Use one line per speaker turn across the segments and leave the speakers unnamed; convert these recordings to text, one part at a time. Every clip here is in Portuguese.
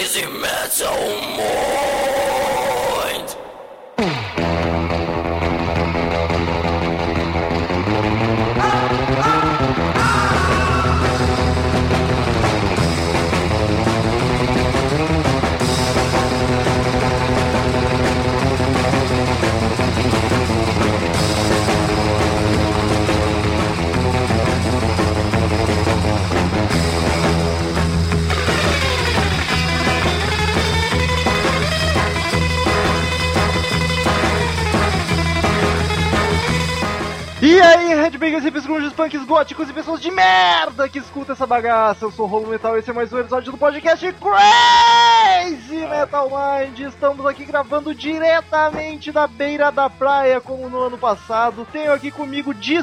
Crazy Metal
oh, Mind. Grunges, punks, góticos e pessoas de merda que escutam essa bagaça. Eu sou o Rolo Metal e esse é mais um episódio do podcast Crazy Metal Mind. Estamos aqui gravando diretamente da beira da praia, como no ano passado. Tenho aqui comigo de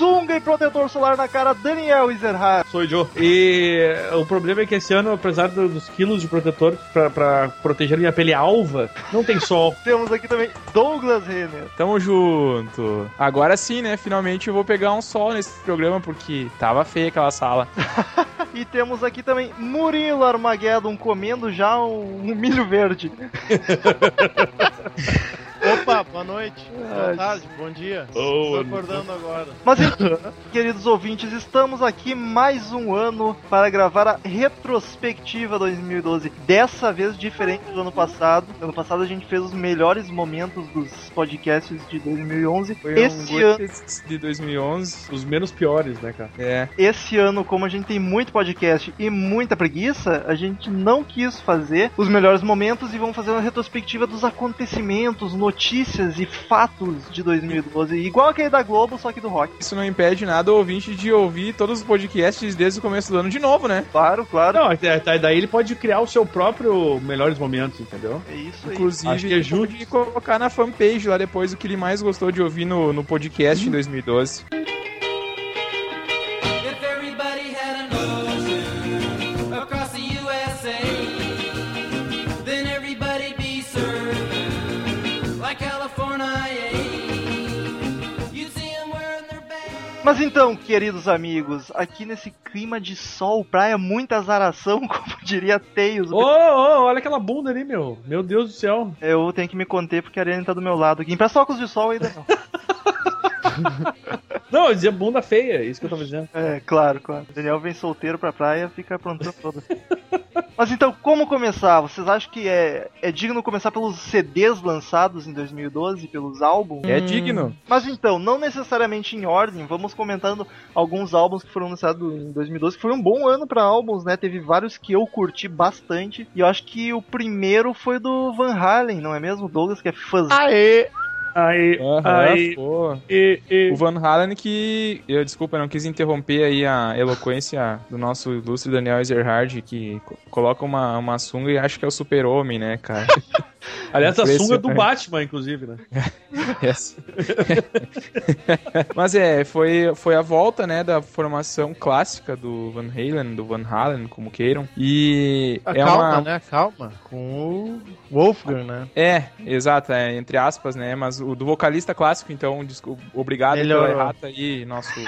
sunga e protetor solar na cara, Daniel Ezerhard.
Sou o Joe. E o problema é que esse ano, apesar do- dos quilos de protetor pra, pra proteger minha pele alva, não tem sol.
Temos aqui também Douglas Renner.
Tamo junto. Agora sim, né? Finalmente eu vou pegar um sol nesse programa, porque tava feia aquela sala.
E temos aqui também Murilo Armageddon comendo já um, um milho verde.
Opa, boa noite,
Ai.
boa tarde, bom dia.
Oh,
Tô acordando agora.
Mas, então, queridos ouvintes, estamos aqui mais um ano para gravar a retrospectiva 2012. Dessa vez diferente do ano passado. Ano passado a gente fez os melhores momentos dos podcasts de 2011.
Foi
Esse
um
ano,
de 2011.
Os menos piores, né, cara?
É.
esse ano, como a gente tem muito podcast e muita preguiça, a gente não quis fazer os melhores momentos e vamos fazer uma retrospectiva dos acontecimentos, notícias e fatos de 2012. Igual aquele da Globo, só que do rock.
Isso não impede nada o ouvinte de ouvir todos os podcasts desde o começo do ano de novo, né?
Claro, claro.
Não, é, tá- daí ele pode criar o seu próprio melhores momentos, entendeu?
É isso aí.
Inclusive,
Acho que é
ele
justo.
pode colocar na fanpage lá depois o que ele mais gostou de ouvir no, no podcast em 2012.
Mas então, queridos amigos, aqui nesse clima de sol, praia, muita azaração, como diria Tails.
Ô, ô, olha aquela bunda ali, meu. Meu Deus do céu.
Eu tenho que me conter porque a Ariane tá do meu lado aqui. Empresta óculos de sol aí, Daniel.
Não, eu dizia bunda feia, é isso que eu tava dizendo.
É, claro, claro. O Daniel vem solteiro pra praia, fica aprontando toda. Mas então, como começar? Vocês acham que é, é digno começar pelos CDs lançados em 2012, pelos álbuns?
É digno.
Mas então, não necessariamente em ordem, vamos comentando alguns álbuns que foram lançados em 2012, que foi um bom ano pra álbuns, né? Teve vários que eu curti bastante, e eu acho que o primeiro foi do Van Halen, não é mesmo? Douglas, que é fã.
Aê!
Aí,
Aham,
aí,
pô.
e, e...
O Van Halen que. Eu desculpa, eu não quis interromper aí a eloquência do nosso ilustre Daniel Ezerhard, que co- coloca uma, uma sunga e acha que é o super-homem, né, cara?
Aliás, a sunga do. Batman, inclusive, né?
Yes. Mas é, foi, foi a volta, né, da formação clássica do Van Halen, do Van Halen, como queiram. E
Ah,
é
calma,
uma...
né? Calma. Com o Wolfgang, né?
É, exato, é, entre aspas, né, mas o do vocalista clássico, então, obrigado
Melhorou.
pela errata aí, nosso,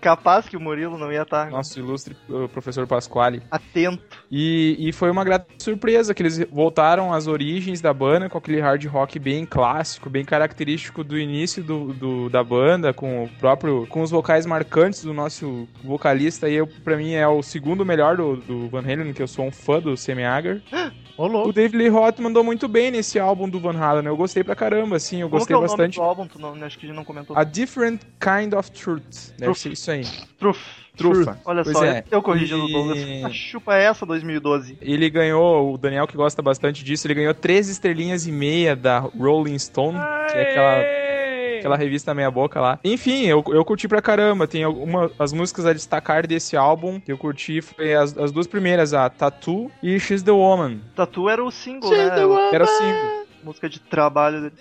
Capaz que o Murilo não ia estar
nosso ilustre uh, professor Pasquale.
atento.
E, e foi uma grata surpresa que eles voltaram às origens da banda com aquele hard rock bem clássico, bem característico do início do, do- da banda, com o próprio com os vocais marcantes do nosso vocalista. E eu, pra mim é o segundo melhor do, do Van Halen, que eu sou um fã do Hagar.
Ô,
O. David Lee Roth mandou muito bem nesse álbum do Van Halen. Eu gostei pra caramba, assim, eu
Qual que
gostei
é o nome
bastante.
do álbum? Tu não, acho que a gente não comentou.
A Different Kind of Truth. Deve
Truth.
ser isso aí.
Truf.
Trufa.
Olha
Pois
só,
é.
eu corrigindo o
E-
Douglas. A chupa é essa 2012.
Ele ganhou, o Daniel que gosta bastante disso, ele ganhou três estrelinhas e meia da Rolling Stone, que é aquela, aquela revista meia boca lá. Enfim, eu, eu curti pra caramba. Tem alguma, as músicas a destacar desse álbum que eu curti foi as, as duas primeiras, a Tattoo e She's the Woman.
Tatu era o single,
She's
né?
Era o single.
Música de trabalho dele.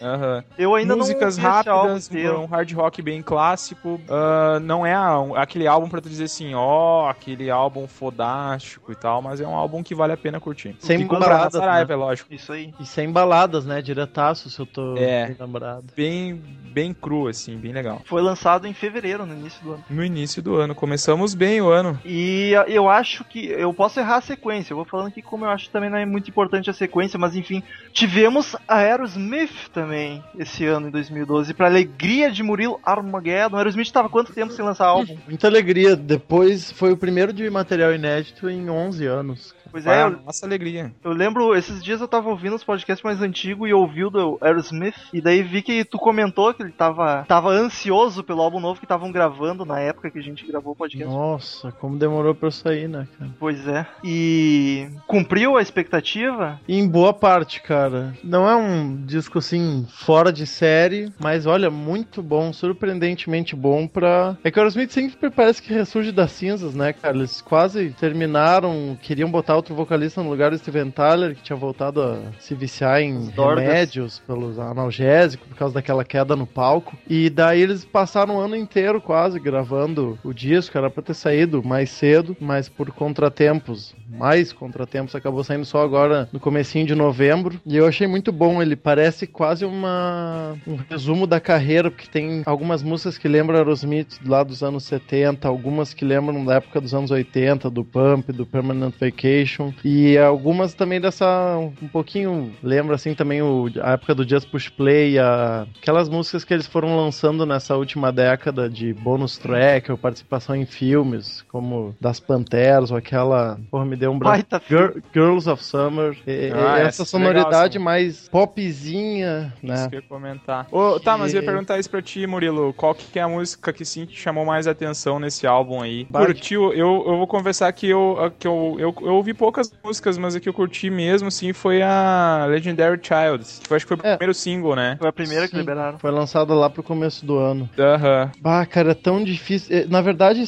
Eu ainda
Músicas
não
rápidas, um hard rock bem clássico. Ah, não é aquele álbum pra tu dizer assim, ó, aquele álbum fodástico e tal, mas é um álbum que vale a pena curtir.
Sem baladas,
Saraiva, é lógico.
Isso aí.
E sem baladas, né? Diretaço, se eu tô
É.
bem lembrado.
Bem, bem cru, assim, bem legal.
Foi lançado em fevereiro, no início do ano.
No início do ano, começamos bem o ano.
E eu acho que. Eu posso errar a sequência. Eu vou falando aqui como eu acho que também não é muito importante a sequência, mas enfim. Tivemos Aerosmith também esse ano, em 2012. Pra alegria de Murilo Armageddon. Aerosmith tava quanto tempo sem lançar álbum?
Muita alegria. Depois foi o primeiro de material inédito em 11 anos.
Pois é, eu,
nossa alegria.
eu lembro, esses dias eu tava ouvindo os podcasts mais antigos e ouvi o do Aerosmith. E daí vi que tu comentou que ele tava, tava ansioso pelo álbum novo que estavam gravando na época que a gente gravou o podcast.
Nossa, como demorou pra eu sair, né, cara?
Pois é. E cumpriu a expectativa?
Em boa parte, cara. Não é um disco assim fora de série, mas olha, muito bom, surpreendentemente bom pra. É que o Aerosmith sempre parece que ressurge das cinzas, né, cara? Eles quase terminaram, queriam botar outro vocalista no lugar do Steven Tyler, que tinha voltado a se viciar em remédios pelos analgésicos por causa daquela queda no palco. E daí eles passaram o ano inteiro quase gravando o disco, era pra ter saído mais cedo, mas por contratempos, mais contratempos, acabou saindo só agora no comecinho de novembro. E eu achei muito bom, ele parece quase uma um resumo da carreira, porque tem algumas músicas que lembram Aerosmith lá dos anos 70, algumas que lembram da época dos anos 80, do Pump, do Permanent Vacation, e algumas também dessa um pouquinho lembra assim também o, a época do Just Push Play, a, aquelas músicas que eles foram lançando nessa última década de bônus track ou participação em filmes, como das Panteras ou aquela, porra, me deu um branco. Girl- Girls of Summer, e-
Ah,
essa
essa é
sonoridade
legal,
mais popzinha,
Isso
né?
que eu ia comentar. Ô, tá, mas eu ia
Que-
perguntar isso pra ti, Murilo. Qual que é a música que sim te chamou mais atenção nesse álbum aí? Curtiu? Eu, eu vou confessar que, eu, que eu, eu, eu ouvi poucas músicas, mas a que eu curti mesmo, sim, foi a Legendary Child. Que eu acho que foi o
É.
primeiro single, né?
Foi a primeira que
Sim.
liberaram.
Foi lançada lá pro começo do ano.
Aham.
Bah, cara, é tão difícil. Eh, Na verdade,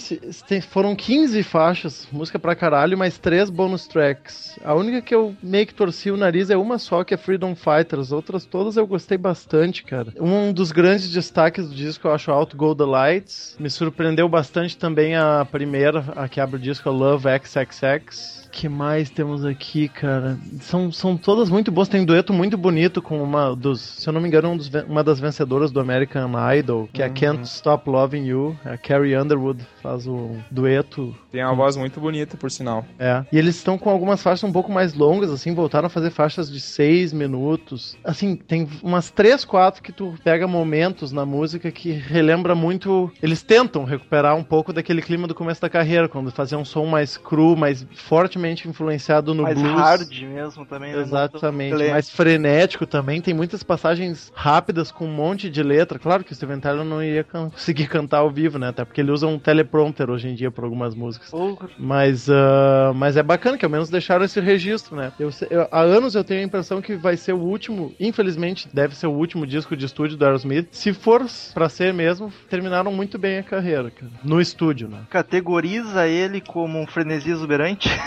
foram 15 faixas, música pra caralho, mais três bonus tracks. A única que eu meio que torci o nariz é uma só, que é Freedom Fighter. As outras todas eu gostei bastante, cara. Um dos grandes destaques do disco, eu acho, Out Go the Lights. Me surpreendeu bastante também a primeira, a que abre o disco, Love XXX. Que mais temos aqui, cara? São, são todas muito boas. Tem um dueto muito bonito com uma dos, se eu não me engano, um dos uma das vencedoras do American Idol, que é a Can't Stop Loving You. A Carrie Underwood faz o dueto.
Tem uma voz muito bonita, por sinal.
É. E eles estão com algumas faixas um pouco mais longas, assim, voltaram a fazer faixas de seis minutos. Assim, tem umas três, quatro que tu pega momentos na música que relembra muito. Eles tentam recuperar um pouco daquele clima do começo da carreira, quando faziam um som mais cru, mais fortemente influenciado no
mais
blues.
hard mesmo também. né?
Exatamente,
Muito-
mais frenético também. Tem muitas passagens rápidas com um monte de letra. Claro que o Steven Tyler não ia can- conseguir cantar ao vivo, né? Até porque ele usa um teleprompter hoje em dia para algumas músicas.
Porra.
Mas, ah, mas é bacana que ao menos deixaram esse registro, né? Eu, eu- há anos eu tenho a impressão que vai ser o último, infelizmente, deve ser o último disco de estúdio do Aerosmith. Se for pra ser mesmo, terminaram muito bem a carreira, cara. No estúdio, né?
Categoriza ele como um frenesi exuberante.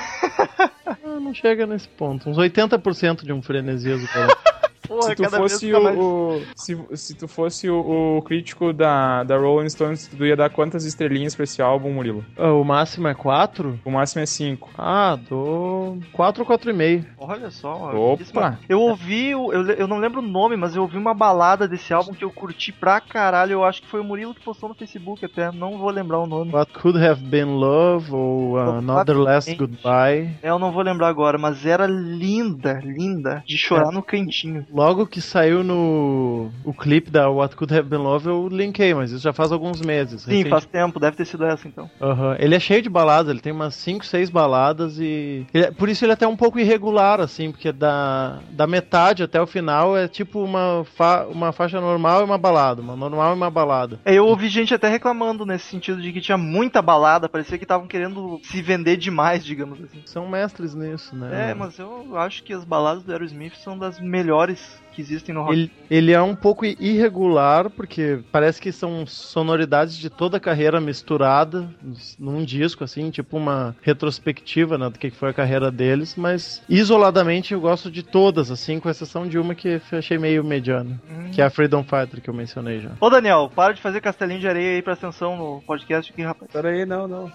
Ah, não chega nesse ponto. Uns 80% de um frenesi exuberante.
Porra,
se tu
cada vez
fosse
fica
o,
mais-
o- se, se tu fosse o, o crítico da, da Rolling Stones, tu ia dar quantas estrelinhas pra esse álbum, Murilo?
Ah, o máximo é 4?
O máximo é 5.
Ah, dou 4 ou 4,5.
Olha só.
Opa.
Eu ouvi, eu, eu não lembro o nome, mas eu ouvi uma balada desse álbum que eu curti pra caralho. Eu acho que foi o Murilo que postou no Facebook até. Não vou lembrar o nome.
What Could Have Been Love ou uh, Another Last Goodbye.
É, Eu não vou lembrar agora, mas era linda, linda. De chorar no cantinho.
Logo que saiu no o clipe da What Could Have Been Love, eu linkei, mas isso já faz alguns meses.
Sim,
recente.
faz tempo, deve ter sido essa então.
Aham. Ele é cheio de baladas, ele tem umas 5, 6 baladas e. ele é- por isso ele é até um pouco irregular, assim, porque da, da metade até o final é tipo uma, fa uma faixa normal e uma balada. Uma normal e uma balada.
É, Eu ouvi gente até reclamando nesse sentido de que tinha muita balada, parecia que estavam querendo se vender demais, digamos assim.
São mestres nisso, né?
É, mas eu acho que as baladas do Aerosmith são das melhores que existem no rock.
Ele, ele é um pouco irregular, porque parece que são sonoridades de toda a carreira misturada num disco, assim, tipo uma retrospectiva né, do que foi a carreira deles, mas isoladamente eu gosto de todas, assim, com exceção de uma que eu achei meio mediana, que é a Freedom Fighter que eu mencionei já.
Ô Daniel, para de fazer castelinho de areia aí, presta atenção no podcast aqui, rapaz.
Pera aí, não, não.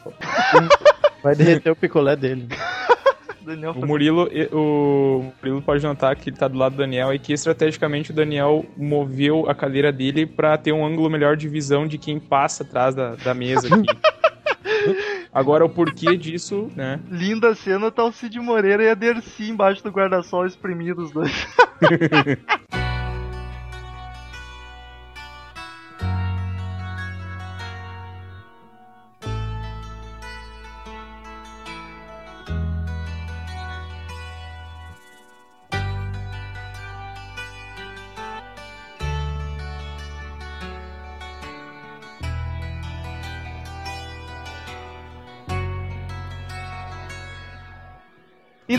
Vai derreter o picolé dele.
Daniel
O Murilo, e- o Murilo pode notar que ele tá do lado do Daniel e que estrategicamente o Daniel moveu a cadeira dele pra ter um ângulo melhor de visão de quem passa atrás da, da mesa aqui. Agora o porquê disso, né?
Linda cena tá o Cid Moreira e a Dercy embaixo do guarda-sol espremidos os dois.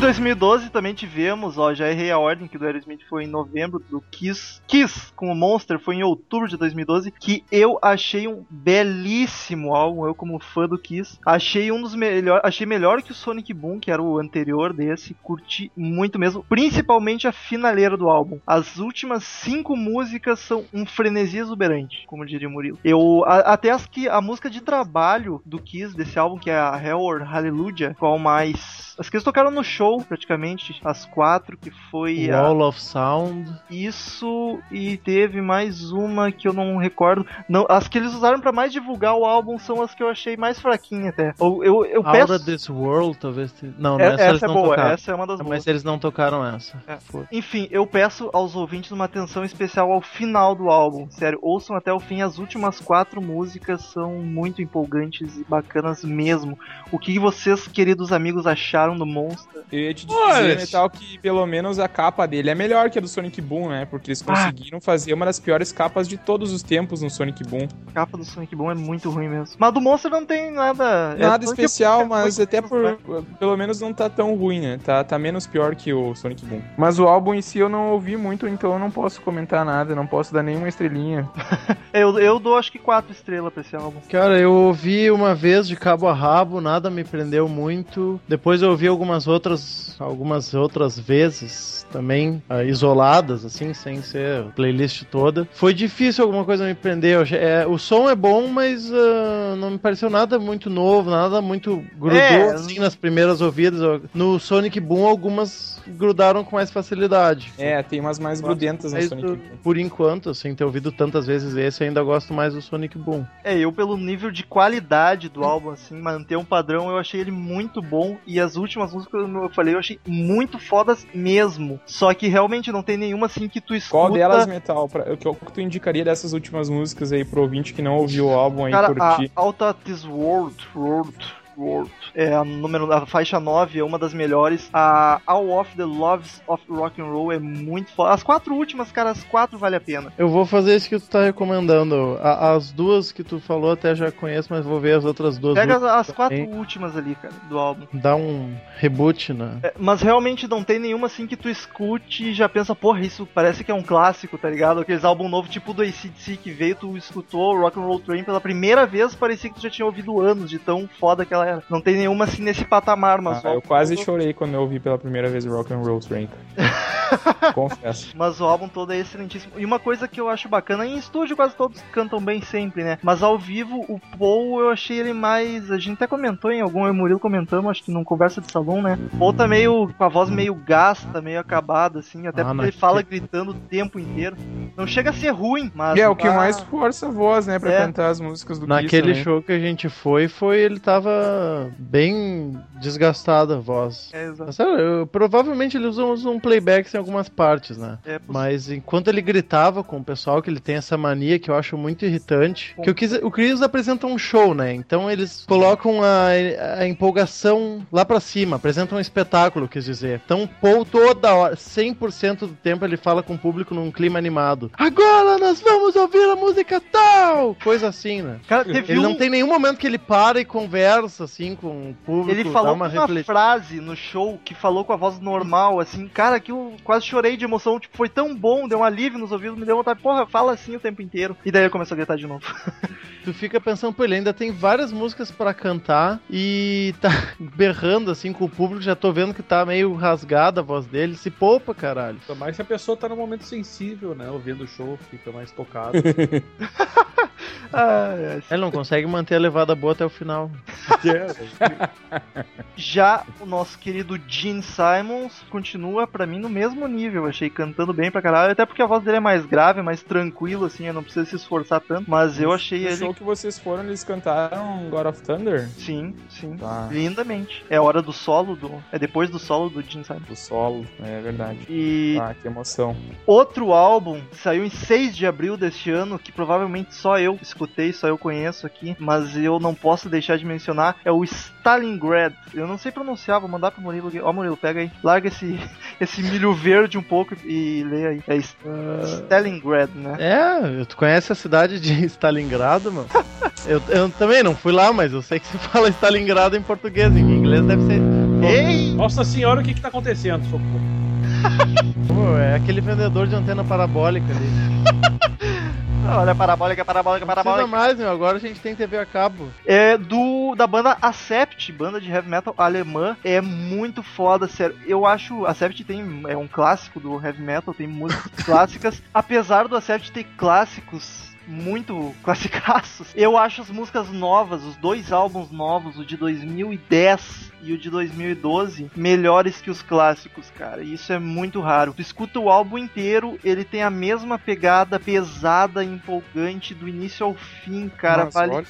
2012 também tivemos, ó, já errei a ordem, que do Aerosmith foi em novembro, do Kiss. Kiss com o Monster foi em outubro de 2012, que eu achei um belíssimo álbum, eu como fã do Kiss. Achei um dos melhores, achei melhor que o Sonic Boom, que era o anterior desse, curti muito mesmo, principalmente a finaleira do álbum. As últimas cinco músicas são um frenesi exuberante, como diria o Murilo. Eu, a- até as que, a música de trabalho do Kiss, desse álbum, que é a Hell or Hallelujah, qual mais... As que eles tocaram no show, praticamente, as quatro, que foi a...
Wall of Sound.
Isso e teve mais uma que eu não recordo. Não, as que eles usaram pra mais divulgar o álbum são as que eu achei mais fraquinha até. Eu, eu, eu
Out
peço.
of This World, talvez. Não,
É-
essa, eles
essa é
não
boa,
tocaram.
essa é uma das boas.
Mas eles não tocaram essa.
É. Enfim, eu peço aos ouvintes uma atenção especial ao final do álbum. Sério, ouçam até o fim. As últimas quatro músicas são muito empolgantes e bacanas mesmo. O que vocês, queridos amigos, acharam do Monster?
Eu ia te dizer, Metal, que pelo menos a capa dele é melhor que a do Sonic Boom, né? Porque eles
Ah.
conseguiram fazer uma das piores capas de todos os tempos no Sonic Boom.
A capa do Sonic Boom é muito ruim mesmo. Mas do Monster não tem nada. é
Nada
Sonic-
especial,
é
mas até por.
né?
Pelo menos não tá tão ruim, né? Tá, tá menos pior que o Sonic Boom.
Mas o álbum em si eu não ouvi muito, então eu não posso comentar nada, não posso dar nenhuma estrelinha.
Eu, eu dou acho que quatro estrelas pra esse álbum.
Cara, eu ouvi uma vez de cabo a rabo, nada me prendeu muito. Depois eu ouvi algumas outras, algumas outras vezes também ah, isoladas, assim, sem ser a playlist toda. Foi difícil alguma coisa me prender. É, o som é bom, mas ah, não me pareceu nada muito novo, nada muito grudou
É,
assim nas primeiras ouvidas. No Sonic Boom algumas grudaram com mais facilidade.
É, tem umas mais grudentas no
Mas,
Sonic
uh,
Boom.
por enquanto, sem ter ouvido tantas vezes esse, ainda gosto mais do Sonic Boom.
É, eu pelo nível de qualidade do álbum, assim, manter um padrão, eu achei ele muito bom. E as últimas músicas, eu falei, eu achei muito fodas mesmo. Só que realmente não tem nenhuma assim que tu escuta.
Qual delas, Metal? Pra, o que tu indicaria dessas últimas músicas aí pro ouvinte que não ouviu o álbum aí
Cara, a
curtir?
Out of This World, World, World, é a número, a faixa 9 é uma das melhores. A All of the Loves of Rock and Roll é muito foda. As quatro últimas, cara, as quatro vale a pena.
Eu vou fazer isso que tu tá recomendando. A- as duas que tu falou até já conheço, mas vou ver as outras duas.
Pega as, as quatro
também.
últimas ali, cara, do álbum.
Dá um reboot na.
É, mas realmente não tem nenhuma assim que tu escute e já pensa, porra, isso parece que é um clássico, tá ligado? Aqueles álbum novo tipo do ACDC que veio, tu escutou Rock and Roll Train pela primeira vez, parecia que tu já tinha ouvido anos de tão foda que ela era. Não tem nenhuma assim nesse patamar, mas
Ah, eu quase
todo-
chorei quando eu ouvi pela primeira vez Rock and Roll Train. Confesso.
Mas o álbum todo é excelentíssimo. E uma coisa que eu acho bacana, em estúdio quase todos cantam bem sempre, né? Mas ao vivo, o Paul eu achei ele mais. A gente até comentou em algum, eu e o Murilo comentamos, acho que num conversa de salão, né? O Paul tá meio. com a voz meio gasta, meio acabada, assim. Até
Ah,
porque ele fala gritando o tempo inteiro. Não chega a ser ruim, mas.
E é o que
ah,
mais força a voz, né, pra
É.
cantar as músicas do Kiss
Naquele
também.
show que a gente foi, foi ele tava bem desgastada a voz.
É, exato.
Sério, eu- provavelmente ele usa um playback em algumas partes, né?
É.
Mas enquanto ele gritava com o pessoal, que ele tem essa mania que eu acho muito irritante, que o Chris, o Chris apresenta um show, né? Então eles colocam a, a empolgação lá pra cima, apresentam um espetáculo, quis dizer. Então Paul toda hora, 100% do tempo ele fala com o público num clima animado. Agora nós vamos ouvir a música tal! Coisa assim, né?
Cara,
Ele
um.
não tem nenhum momento que ele para e conversa assim com o público,
Ele falou
uma
uma, frase no show que falou com a voz normal, assim, cara, que eu quase chorei de emoção, tipo, foi tão bom, deu um alívio nos ouvidos, me deu vontade, porra, fala assim o tempo inteiro. E daí eu começo a gritar de novo.
Tu fica pensando, pô, ele ainda tem várias músicas pra cantar e tá berrando assim com o público, já tô vendo que tá meio rasgada a voz dele. Se poupa, caralho.
Ainda mais se a pessoa tá num momento sensível, né? Ouvindo o show, fica mais tocado.
Ah, é.
Ele não consegue manter a levada boa até o final.
Já o nosso querido Gene Simons continua, pra mim, no mesmo nível. Achei cantando bem pra caralho, até porque a voz dele é mais grave, mais tranquilo, assim, eu não precisa se esforçar tanto. Mas eu achei ele.
show que vocês foram, eles cantaram God of Thunder?
Sim, sim.
Tá.
Lindamente. É a hora do solo do. É depois do solo do Gene Simons.
Do solo, é verdade.
E
Ah, que emoção.
outro álbum saiu em 6 de abril deste ano, que provavelmente só eu escutei, só eu conheço aqui, mas eu não posso deixar de mencionar, é o Stalingrad. Eu não sei pronunciar, vou mandar pro Murilo aqui. Ó, Murilo, pega aí. Larga esse, esse milho verde um pouco e lê aí. É S- Stalingrad, né?
É, tu conhece a cidade de Stalingrado, mano? eu, eu também não fui lá, mas eu sei que se fala Stalingrado em português, em inglês deve ser.
Ei!
Nossa senhora, o que que tá acontecendo? Socorro.
Pô, é aquele vendedor de antena parabólica ali.
Olha, parabólica, parabólica,
Não
parabólica.
mais, meu. Agora a gente tem TV a cabo.
É do da banda Acept, banda de heavy metal alemã. É muito foda, sério. Eu acho Acept tem é um clássico do heavy metal, tem músicas clássicas. Apesar do Acept ter clássicos muito classicaços, eu acho as músicas novas, os dois álbuns novos, o de 2010 e o de 2012, melhores que os clássicos, cara. E isso é muito raro. Tu escuta o álbum inteiro, ele tem a mesma pegada pesada e empolgante do início ao fim, cara.
Nossa,
vale.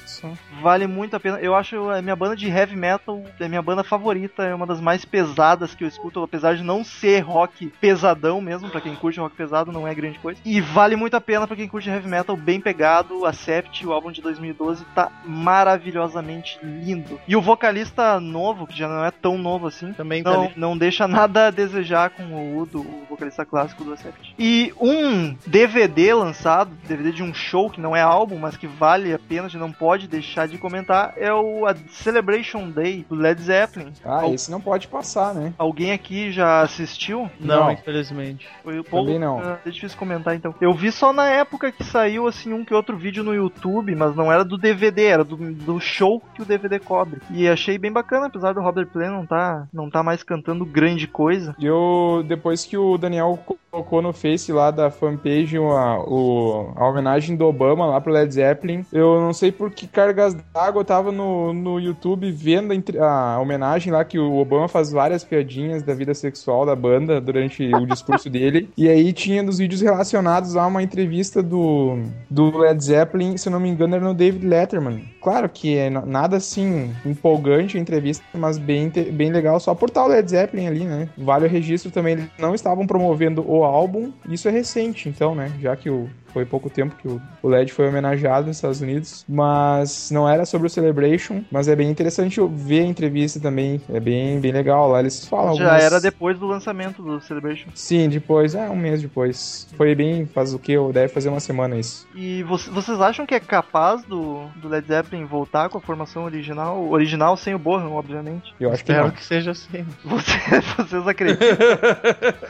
Vale muito a pena. Eu acho a minha banda de heavy metal, é minha banda favorita, é uma das mais pesadas que eu escuto, apesar de não ser rock pesadão mesmo, pra quem curte rock pesado não é grande coisa. E vale muito a pena pra quem curte heavy metal bem pegado. Acept, o álbum de 2012 tá maravilhosamente lindo. E o vocalista novo, que já não é tão novo assim,
Também tá
não,
ali.
não deixa nada a desejar com o Udo, o vocalista clássico do Acept. E um DVD lançado, DVD de um show que não é álbum, mas que vale a pena, a gente não pode deixar de comentar, é o a Celebration Day do Led Zeppelin.
Ah,
Al-
esse não pode passar, né?
Alguém aqui já assistiu?
Não,
Não.
infelizmente.
Foi o
Também não.
é difícil comentar então. Eu vi só na época que saiu assim um que outro vídeo no YouTube, mas não era do DVD, era do, do show que o DVD cobre. E achei bem bacana, apesar do Robert Plant não tá, não tá mais cantando grande coisa.
E eu, depois que o Daniel colocou no Face lá da fanpage a, o, a homenagem do Obama lá pro Led Zeppelin, eu não sei por que cargas d'água eu tava no, no YouTube vendo a, a homenagem lá que o Obama faz várias piadinhas da vida sexual da banda durante o discurso dele. E aí tinha dos vídeos relacionados a uma entrevista do, do Led Zeppelin, se eu não me engano, era no David Letterman. Claro que é na- nada assim empolgante a entrevista, mas bem, inte- bem legal só por tal Led Zeppelin ali, né? Vale o registro também, eles não estavam promovendo o álbum, isso é recente, então, né? Já que o, foi pouco tempo que o, Led foi homenageado nos Estados Unidos, mas não era sobre o Celebration, mas é bem interessante eu ver a entrevista também, é bem, bem legal lá, eles falam
Já
algumas-
era depois do lançamento do Celebration.
Sim, depois, é, um mês depois. Foi bem, faz o que? Deve fazer uma semana isso.
E vo- vocês acham que é capaz do, do Led Zeppelin voltar com a formação original? Original sem o Bohan, obviamente.
Eu acho que
Espero
não.
que seja assim.
Você- vocês acreditam?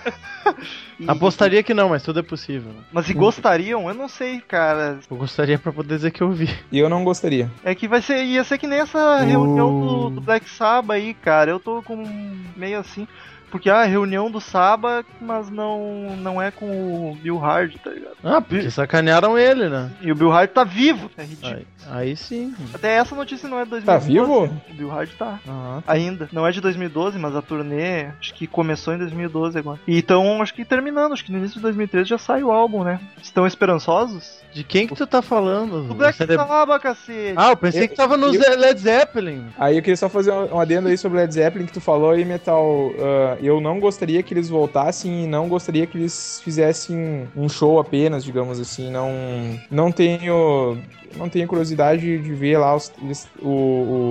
E-
Apostaria que não, mas tudo é possível.
Mas se eu não sei, cara.
Eu gostaria pra poder dizer que eu vi.
E eu não gostaria.
É que vai ser, ia ser que nem essa reunião do, do Black Sabbath aí, cara. Eu tô com meio assim. Porque ah, reunião do Sabbath, mas não, não é com o Bill Hard, tá ligado?
Ah, porque sacanearam ele, né?
E o Bill Hard tá vivo. É ridículo.
Aí, aí sim.
Até essa notícia não é de 2012.
Tá vivo?
O Bill Hard tá.
Ah,
Ainda. Não é de 2012, mas a turnê acho que começou em 2012 agora. E então, acho que terminando, acho que no início de 2013 já sai o álbum, né? Estão esperançosos?
De quem que tu tá falando?
Do Black
Você
Sabbath, cacete!
Ah, eu pensei
Eu-
que tava no
eu-
Led Zeppelin.
Aí eu queria só fazer um adendo aí sobre Led Zeppelin que tu falou aí, Metal. ah, eu não gostaria que eles voltassem e não gostaria que eles fizessem um show apenas, digamos assim. Não, não tenho. Não tenho curiosidade de ver lá os- eles- o,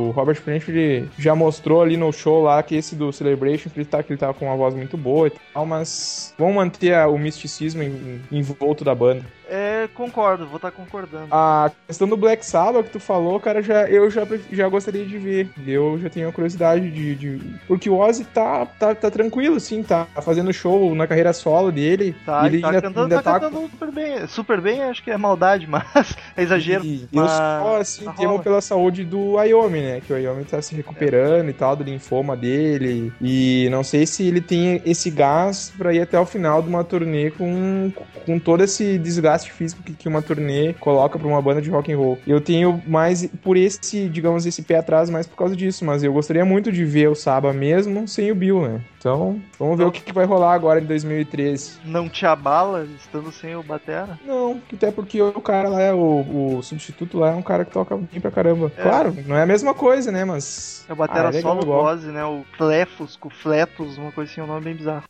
o Robert Plant ele já mostrou ali no show lá que esse do Celebration que ele tá, que ele tá com uma voz muito boa e tal, mas vamos manter a- o misticismo em, em volta da banda.
É, concordo, vou estar concordando.
A questão do Black Sabbath que tu falou, cara, já, eu já, já gostaria de ver. Eu já tenho a curiosidade de. de- Porque o Ozzy tá, tá, tá tranquilo, sim, tá fazendo show na carreira solo dele.
Tá,
ele
tá
ainda,
cantando,
ainda
tá
tá
cantando super bem. Super bem, acho que é maldade, mas é exagero.
E
mas
eu só, assim,
mas
temo pela saúde do Ayomi, né? Que o Ayomi tá se recuperando e tal, do linfoma dele. E não sei se ele tem esse gás pra ir até o final de uma turnê com, com todo esse desgaste físico que, que uma turnê coloca pra uma banda de rock and roll. Eu tenho mais por esse, digamos, esse pé atrás mais por causa disso, mas eu gostaria muito de ver o Saba mesmo sem o Bill, né? Então, vamos ver
Então-
o que, que vai rolar agora em 2013.
Não te abala estando sem o Batera?
Não, até porque o cara lá, é o, o substituto lá, é um cara que toca bem pra caramba.
É.
Claro, não é a mesma coisa, né? Mas.
É o Batera
Ah, é
solo né? O Clefus, com Fletus, uma coisa assim, um nome bem bizarro.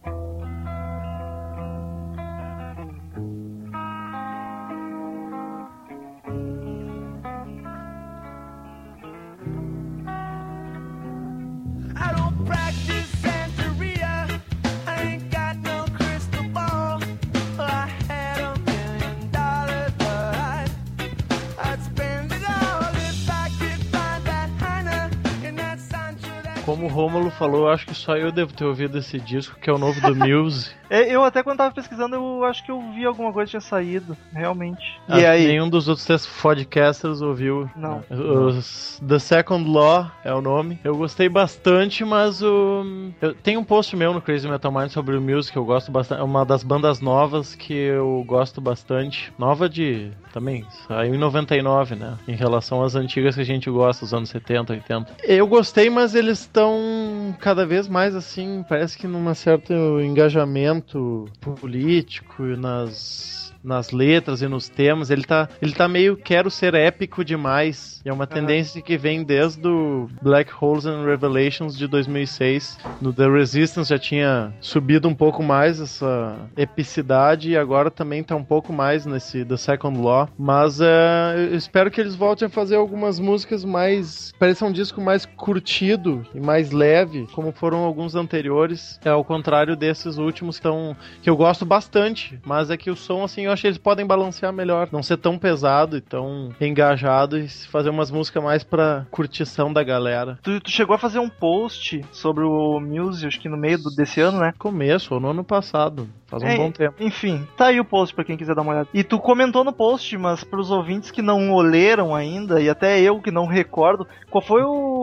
Como o Rômulo falou, eu acho que só eu devo ter ouvido esse disco, que é o novo do Muse.
É, Eu até quando tava pesquisando, eu acho que eu vi alguma coisa que tinha saído, realmente.
Acho
E
que
aí?
Nenhum dos outros três podcasters ouviu.
Não.
Os The Second Law é o nome. Eu gostei bastante, mas o. Eu, tem um post meu no Crazy Metal Mind sobre o Muse que eu gosto bastante. É uma das bandas novas que eu gosto bastante. Nova de. Também, saiu em 99, né? Em relação às antigas que a gente gosta, os anos 70, 80. Eu gostei, mas eles estão cada vez mais assim, parece que num certo engajamento político nas nas letras e nos temas, ele tá, ele tá meio quero ser épico demais. E é uma tendência que vem desde o Black Holes and Revelations de 2006. No The Resistance já tinha subido um pouco mais essa epicidade e agora também tá um pouco mais nesse The Second Law. Mas eh, eu espero que eles voltem a fazer algumas músicas mais. Pareça um disco mais curtido e mais leve, como foram alguns anteriores. É ao contrário desses últimos que, tão, que eu gosto bastante. Mas é que o som, assim, eu acho que eles podem balancear melhor. Não ser tão pesado e tão engajado e fazer umas músicas mais pra curtição da galera.
Tu, tu chegou a fazer um post sobre o Muse, acho que no meio do- desse ano, né?
Começo, ou no ano passado. Faz um
É,
bom tempo.
Enfim, tá aí o post pra quem quiser dar uma olhada. E tu comentou no post, mas pros ouvintes que não leram ainda, e até eu que não recordo, qual foi o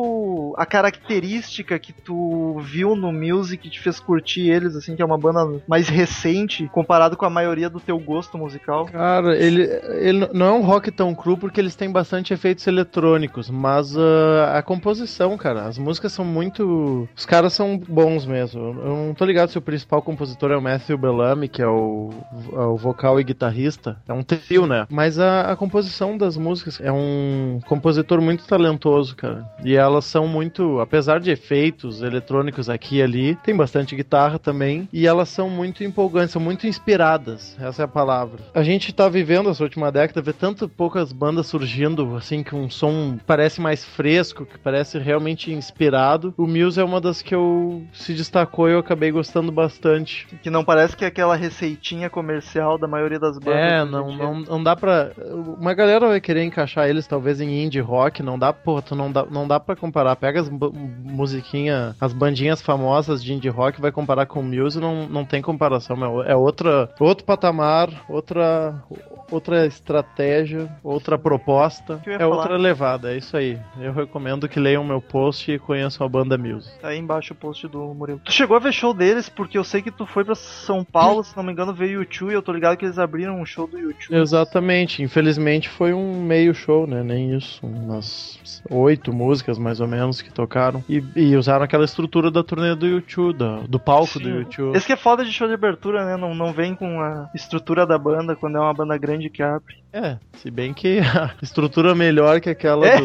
a característica que tu viu no que te fez curtir eles, assim, que é uma banda mais recente, comparado com a maioria do teu gosto musical?
Cara, ele, ele não é um rock tão cru porque eles têm bastante efeitos eletrônicos, mas ah, a composição, cara, as músicas são muito. Os caras são bons mesmo. Eu não tô ligado se o principal compositor é o Matthew Bellamy, que é o, é o vocal e guitarrista. É um trio, né? Mas a, a composição das músicas é um compositor muito talentoso, cara. E elas são muito. Apesar de efeitos eletrônicos aqui e ali, tem bastante guitarra também. E elas são muito empolgantes, são muito inspiradas. Essa é a palavra. A gente tá vivendo essa última década, vê tanto poucas bandas surgindo, assim, que um som parece mais fresco, que parece realmente inspirado. O Muse é uma das que eu se destacou e eu acabei gostando bastante.
Que não parece que é aquela receitinha comercial da maioria das bandas.
É, não, não, não dá pra. Uma galera vai querer encaixar eles talvez em indie rock, não dá, porra, tu não dá, não dá pra comparar. Pega as ba- musiquinhas, as bandinhas famosas de indie rock, vai comparar com o Muse, não, não tem comparação, meu. É outra, outro patamar, outra, outra estratégia, outra proposta, é
falar.
outra levada, é isso aí. Eu recomendo que leiam meu post e conheçam a banda Muse.
Tá aí embaixo o post do Murilo. Tu chegou a ver show deles, porque eu sei que tu foi pra São Paulo, se não me engano, veio o YouTube e eu tô ligado que eles abriram um show do YouTube.
Exatamente, infelizmente foi um meio show, né? Nem isso, umas oito músicas mais ou menos que tocaram e, e usaram aquela estrutura da turnê do YouTube, da- do palco do
Sim.
YouTube.
Esse que é foda de show de abertura, né? Não, não vem com a estrutura da banda quando é uma banda grande que abre.
É, se bem que a estrutura melhor que aquela
É.
do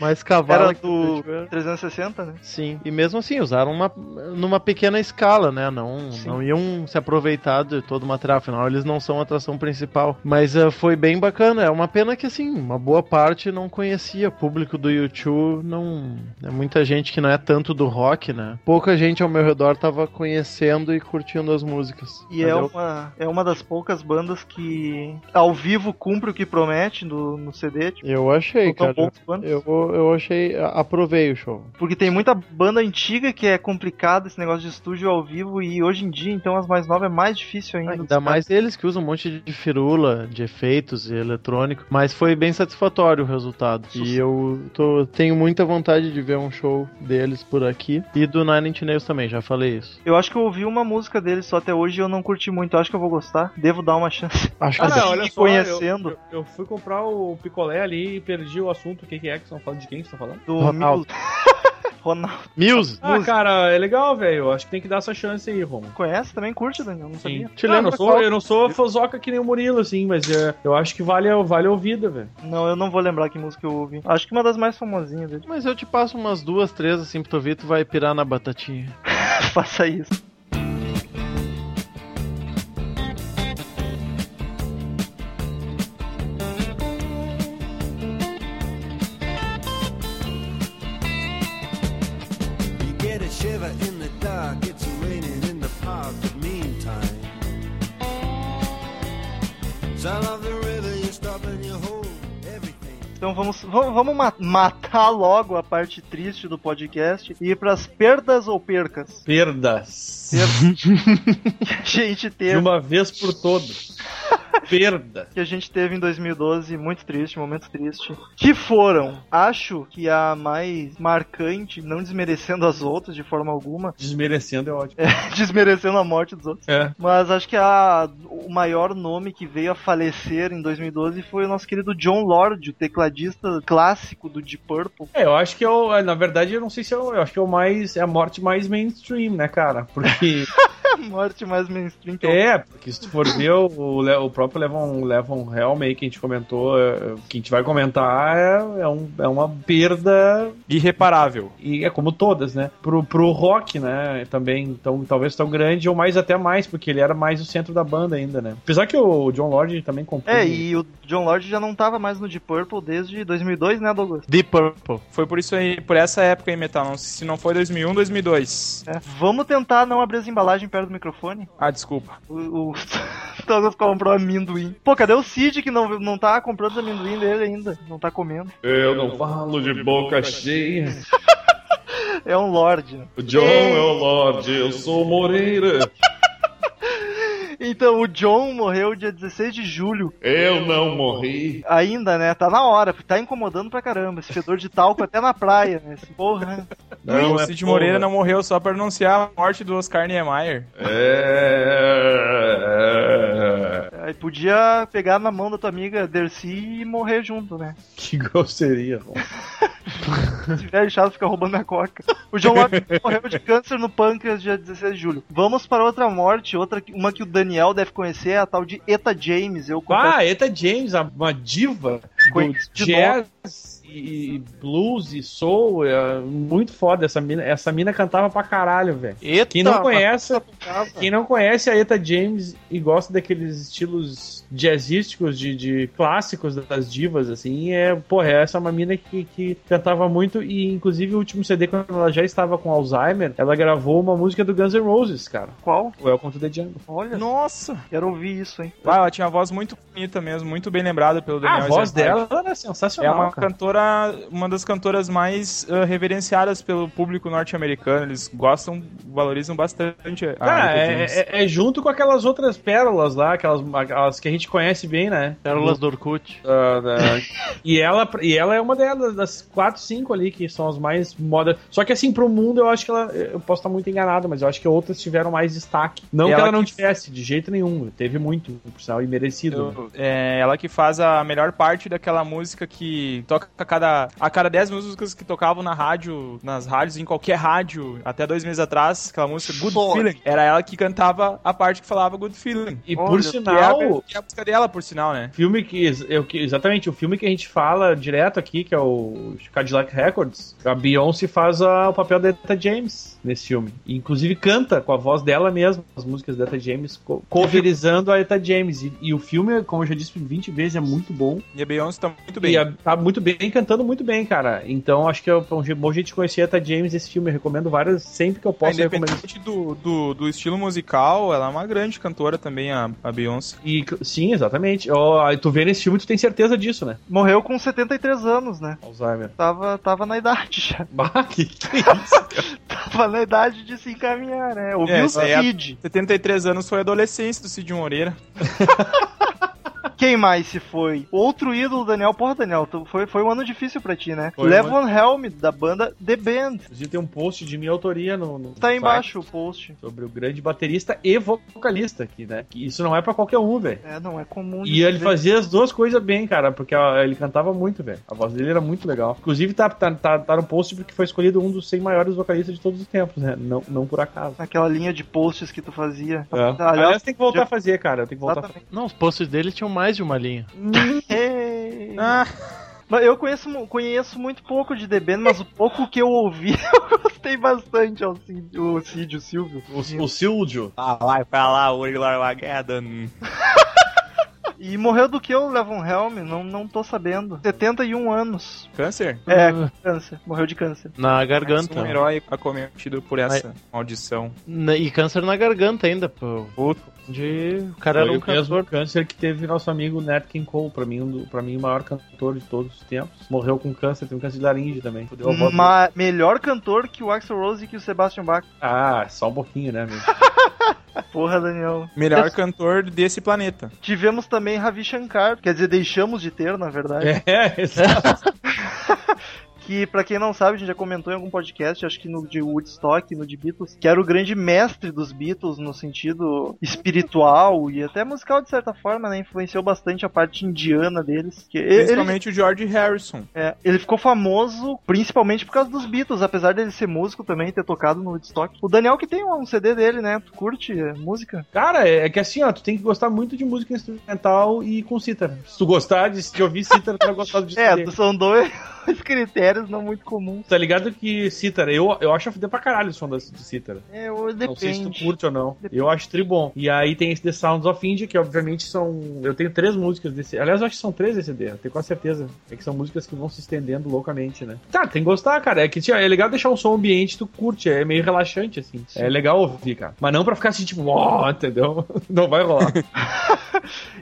mais cavalo
do
YouTube.
360, né?
Sim, e mesmo assim usaram uma numa pequena escala, né? Não,
Sim.
não iam se aproveitar de todo o material, afinal eles não são a atração principal. Mas eh, foi bem bacana. É uma pena que assim, uma boa parte não conhecia. Público do YouTube não é muita gente que não é tanto do rock, né? Pouca gente ao meu redor tava conhecendo e curtindo as músicas.
E é
eu-
uma, é uma das poucas bandas que ao vivo cumpre o que promete no, no CD. Tipo,
Eu achei, cara. Eu, eu achei. Aprovei o show.
Porque tem muita banda antiga que é complicado esse negócio de estúdio ao vivo e hoje em dia, então, as mais novas é mais difícil ainda.
Ainda mais eles que usam um monte de firula, de efeitos e eletrônico. Mas foi bem satisfatório o resultado. E eu tô, tenho muita vontade de ver um show deles por aqui. E do Nine Inch Nails também, já falei isso.
Eu acho que eu ouvi uma música deles só até hoje e eu não curti muito. Eu acho que eu vou gostar. Devo dar uma chance.
Acho
Ah,
que
Assim,
não, olha só,
conhecendo.
Eu, eu, eu fui comprar o picolé ali e perdi o assunto. O que, que é que estão falando? De quem que estão falando?
Do
Ronaldo.
Mil- Ronaldo.
Muse!
Ah, cara, é legal, velho. Acho que tem que dar essa chance aí, Romulo.
Conhece? Também curte, Daniel? Não
Sim.
sabia.
Te
Ah, eu,
lembra
não sou,
qual?
eu não sou fozoca que nem o Murilo, assim, mas é, eu acho que vale, vale a ouvida, velho.
Não, eu não vou lembrar que música eu ouvi. Acho que uma das mais famosinhas dele.
Mas eu te passo umas duas, três assim pra tu ver, tu vai pirar na batatinha.
Faça isso. Então vamos, vamos, vamos ma- matar logo a parte triste do podcast e ir pras perdas ou percas.
Perdas.
Que a gente
De
teve,
uma vez por todas. Perda.
que a gente teve em 2012, muito triste, momento triste. Que foram, acho que a mais marcante, não desmerecendo as outras de forma alguma,
Desmerecendo é ótimo.
desmerecendo a morte dos outros.
É.
Mas acho que a, o maior nome que veio a falecer em 2012 foi o nosso querido John Lord, o tecladista clássico do Deep Purple.
É, eu acho que é o, na verdade, eu não sei se é o, eu acho que é o mais, é a morte mais mainstream, né, cara? Porque,
A morte mais mainstream que eu
é, porque se tu for ver o, o, próprio Levon, Levon Helm aí que a gente comentou, é, que a gente vai comentar, é, é, um, é uma perda
Irreparável.
e é como todas, né? Pro, pro rock, né? Também, então, talvez tão grande ou mais até mais, porque ele era mais o centro da banda ainda, né? Apesar que o John Lord também compôs.
É, e o John Lord já não tava mais no Deep Purple desde 2002, né, Douglas?
Deep Purple.
Foi por isso aí, por essa época aí, Metal. Não, se não foi 2001, 2002.
É. Vamos tentar não abrir as embalagens perto do microfone?
Ah, desculpa.
O, o... Douglas comprou amendoim. Pô, cadê o Cid que não, não tá comprando os amendoim dele ainda? Não tá comendo.
Eu não falo de boca cheia.
É um Lorde.
O John é o Lorde, eu sou o Moreira.
Então, o John morreu dia 16 de julho.
Eu não morri.
Ainda, né? Tá na hora. Tá incomodando pra caramba. Esse fedor de talco até na praia, né? Esse porra, né?
Não,
o
é
Cid
porra.
Moreira não morreu só pra anunciar a morte do Oscar Niemeyer.
É...
Aí podia pegar na mão da tua amiga Dercy e morrer junto, né?
Que grosseria. Ron.
Se tiver chato, fica roubando minha coca. O John Locke morreu de câncer no pâncreas dia 16 de julho. Vamos para outra morte, outra uma que o Daniel deve conhecer, é a tal de Eta James. Eu
Ah, Eta James, uma diva do
de
jazz e blues e soul, é muito foda essa mina. Essa mina cantava pra caralho, velho.
Eita,
Quem não conhece, quem não conhece a Eta James e gosta daqueles estilos jazzísticos de, de clássicos das divas, assim, é, porra, essa é uma mina que, que cantava muito e, inclusive, o último CD, quando ela já estava com Alzheimer, ela gravou uma música do Guns N' Roses, cara.
Qual?
Welcome to the Jungle.
Olha,
Nossa!
quero ouvir isso, hein?
Ah, ela tinha uma voz muito bonita mesmo, muito bem lembrada pelo Daniel
a voz
Eisenhardt.
dela era
É
sensacional,
uma
cara.
cantora, uma das cantoras mais ah, reverenciadas pelo público norte-americano. Eles gostam, valorizam bastante a
Cara,
Rita
é, é- é junto com aquelas outras pérolas lá, aquelas, aquelas que a gente conhece bem, né?
Pérolas do Orkut.
Ah, da- e, ela, e ela é uma delas, das quatro, cinco ali, que são as mais moda. Só que assim, pro mundo, eu acho que ela. Eu posso estar muito enganado, mas eu acho que outras tiveram mais destaque. Não
E
que
ela
ela não
que-
tivesse, de jeito nenhum. Teve muito, por sinal, e merecido. né?
Eu- é ela que faz a melhor parte daquela música que toca cada, a cada 10 músicas que tocavam na rádio, nas rádios, em qualquer rádio, até dois meses atrás, aquela música Good. Feeling. Era ela que cantava a parte que falava Good Feeling.
E
Olha,
por
Que
é, a,
sinal,
que é a música dela, por sinal, né?
filme que, eu, que. Exatamente, o filme que a gente fala direto aqui, que é o Cadillac Records, a Beyoncé faz a- o papel da Eta James nesse filme. E, inclusive canta com a voz dela mesma as músicas da Eta James, co- coverizando a Eta James. E, e o filme, como eu já disse 20 vezes, é muito bom.
E a Beyoncé tá muito bem.
E a- tá muito bem cantando muito bem, cara. Então acho que é um bom jeito de conhecer a Eta James esse filme. Eu recomendo várias, sempre que eu posso, recomendo.
Independente do, do, do estilo musical, ela é uma grande cantora também, a, a Beyoncé.
E, sim, exatamente. Aí tu vê nesse filme, tu tem certeza disso, né?
Morreu com 73 anos, né?
Alzheimer.
Tava, tava na idade já.
Bah, que, que isso?
Tava na idade de se encaminhar, né? Ouviu
É,
o
é-
Cid.
73 anos foi a adolescência do Cid Moreira.
Quem mais se foi? Outro ídolo, Daniel. Porra, Daniel, tu- foi, foi um ano difícil pra ti, né?
Foi,
Levon Helm, da banda The Band.
Inclusive tem um post de minha autoria no, no
Tá aí embaixo o post.
sobre o grande baterista e vocalista aqui, né? Que isso não é pra qualquer um, velho.
É, não é comum.
E ele
ver.
fazia as duas coisas bem, cara, porque ele cantava muito, velho. A voz dele era muito legal. Inclusive, tá, tá, tá, tá no post porque foi escolhido um dos 100 maiores vocalistas de todos os tempos, né? Não, não por acaso.
Naquela linha de posts que tu fazia.
É.
Aliás,
Aliás, tem que voltar
já-
a fazer, cara. Tem que voltar a fazer.
Exatamente.
Não, os posts dele tinham mais de uma linha.
Ah,
Mas eu conheço, conheço muito pouco de The Band, mas o pouco que eu ouvi, eu gostei bastante o Cid, o Silvio.
O, o Silvio.
ah, vai pra lá, o Armageddon.
E morreu do que o Levon Helm? Não, não tô sabendo. 71 anos.
Câncer?
É,
Ah.
câncer. Morreu de câncer.
Na garganta.
Um herói acometido por essa maldição.
Na- E câncer na garganta ainda, pô. De... O cara era
Foi
um
o mesmo
cantor.
câncer que teve nosso amigo Nat King Cole, pra mim, um do, pra mim o maior cantor de todos os tempos. Morreu com câncer, teve um câncer de laringe também. Fudeu.
Ma melhor cantor que o Axel Rose e que o Sebastian Bach.
Ah, só um pouquinho, né, meu?
Porra, Daniel.
Melhor cantor desse planeta.
Tivemos também Ravi Shankar, quer dizer, deixamos de ter, na verdade.
é, exato.
Que, pra quem não sabe, a gente já comentou em algum podcast, acho que no de Woodstock, no de Beatles, que era o grande mestre dos Beatles no sentido espiritual e até musical, de certa forma, né? Influenciou bastante a parte indiana deles. Que ele,
Principalmente o George Harrison.
é, ele ficou famoso principalmente por causa dos Beatles, apesar dele ser músico também, ter tocado no Woodstock. O Daniel que tem um CD dele, né? Tu curte é, música?
Cara, é é que assim, ó, tu tem que gostar muito de música instrumental e com cítara. Se tu gostar de, de ouvir cítara, tu vai gostar de
É,
CD.
são dois critérios não muito comuns.
Tá ligado que cítara, eu, eu acho a fuder pra caralho o som da, de cítara.
É, eu-
Não sei se tu
depende.
curte ou não. Eu acho tri bom. E aí tem esse The Sounds of India, que obviamente são. Eu tenho três músicas desse. Aliás, eu acho que são três desse CD, eu tenho quase certeza. É que são músicas que vão se estendendo loucamente, né? Cara, tem que gostar, cara. É que tia, é legal deixar um som ambiente, tu curte, é meio relaxante, assim. É legal ouvir, cara. Mas não pra ficar assim, tipo, ó, entendeu? Não vai rolar.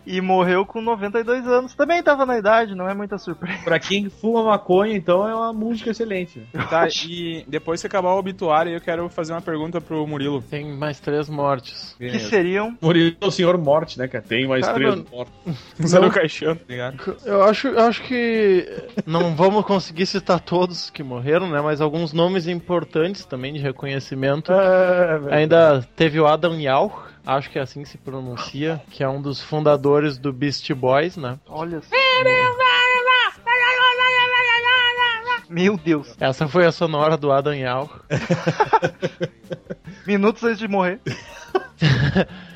E morreu com 92 anos. Também tava na idade, não é muita surpresa.
pra quem fuma maconha, então é uma música excelente.
Tá, e depois que acabar o obituário, eu quero fazer uma pergunta pro Murilo.
Tem mais três mortes.
Que seriam.
Murilo é o senhor morte, né, cara? Tem mais
Cara,
três
não-
mortes.
Usando o caixão, tá ligado?
Eu acho, eu acho que não vamos conseguir citar todos que morreram, né? Mas alguns nomes importantes também de reconhecimento.
É, velho.
Ainda teve o Adam Yauch, acho que é assim que se pronuncia, que é um dos fundadores do Beast Boys, né?
Olha só. Meu Deus.
Essa foi a sonora do Adam Yauch.
Minutos antes de morrer.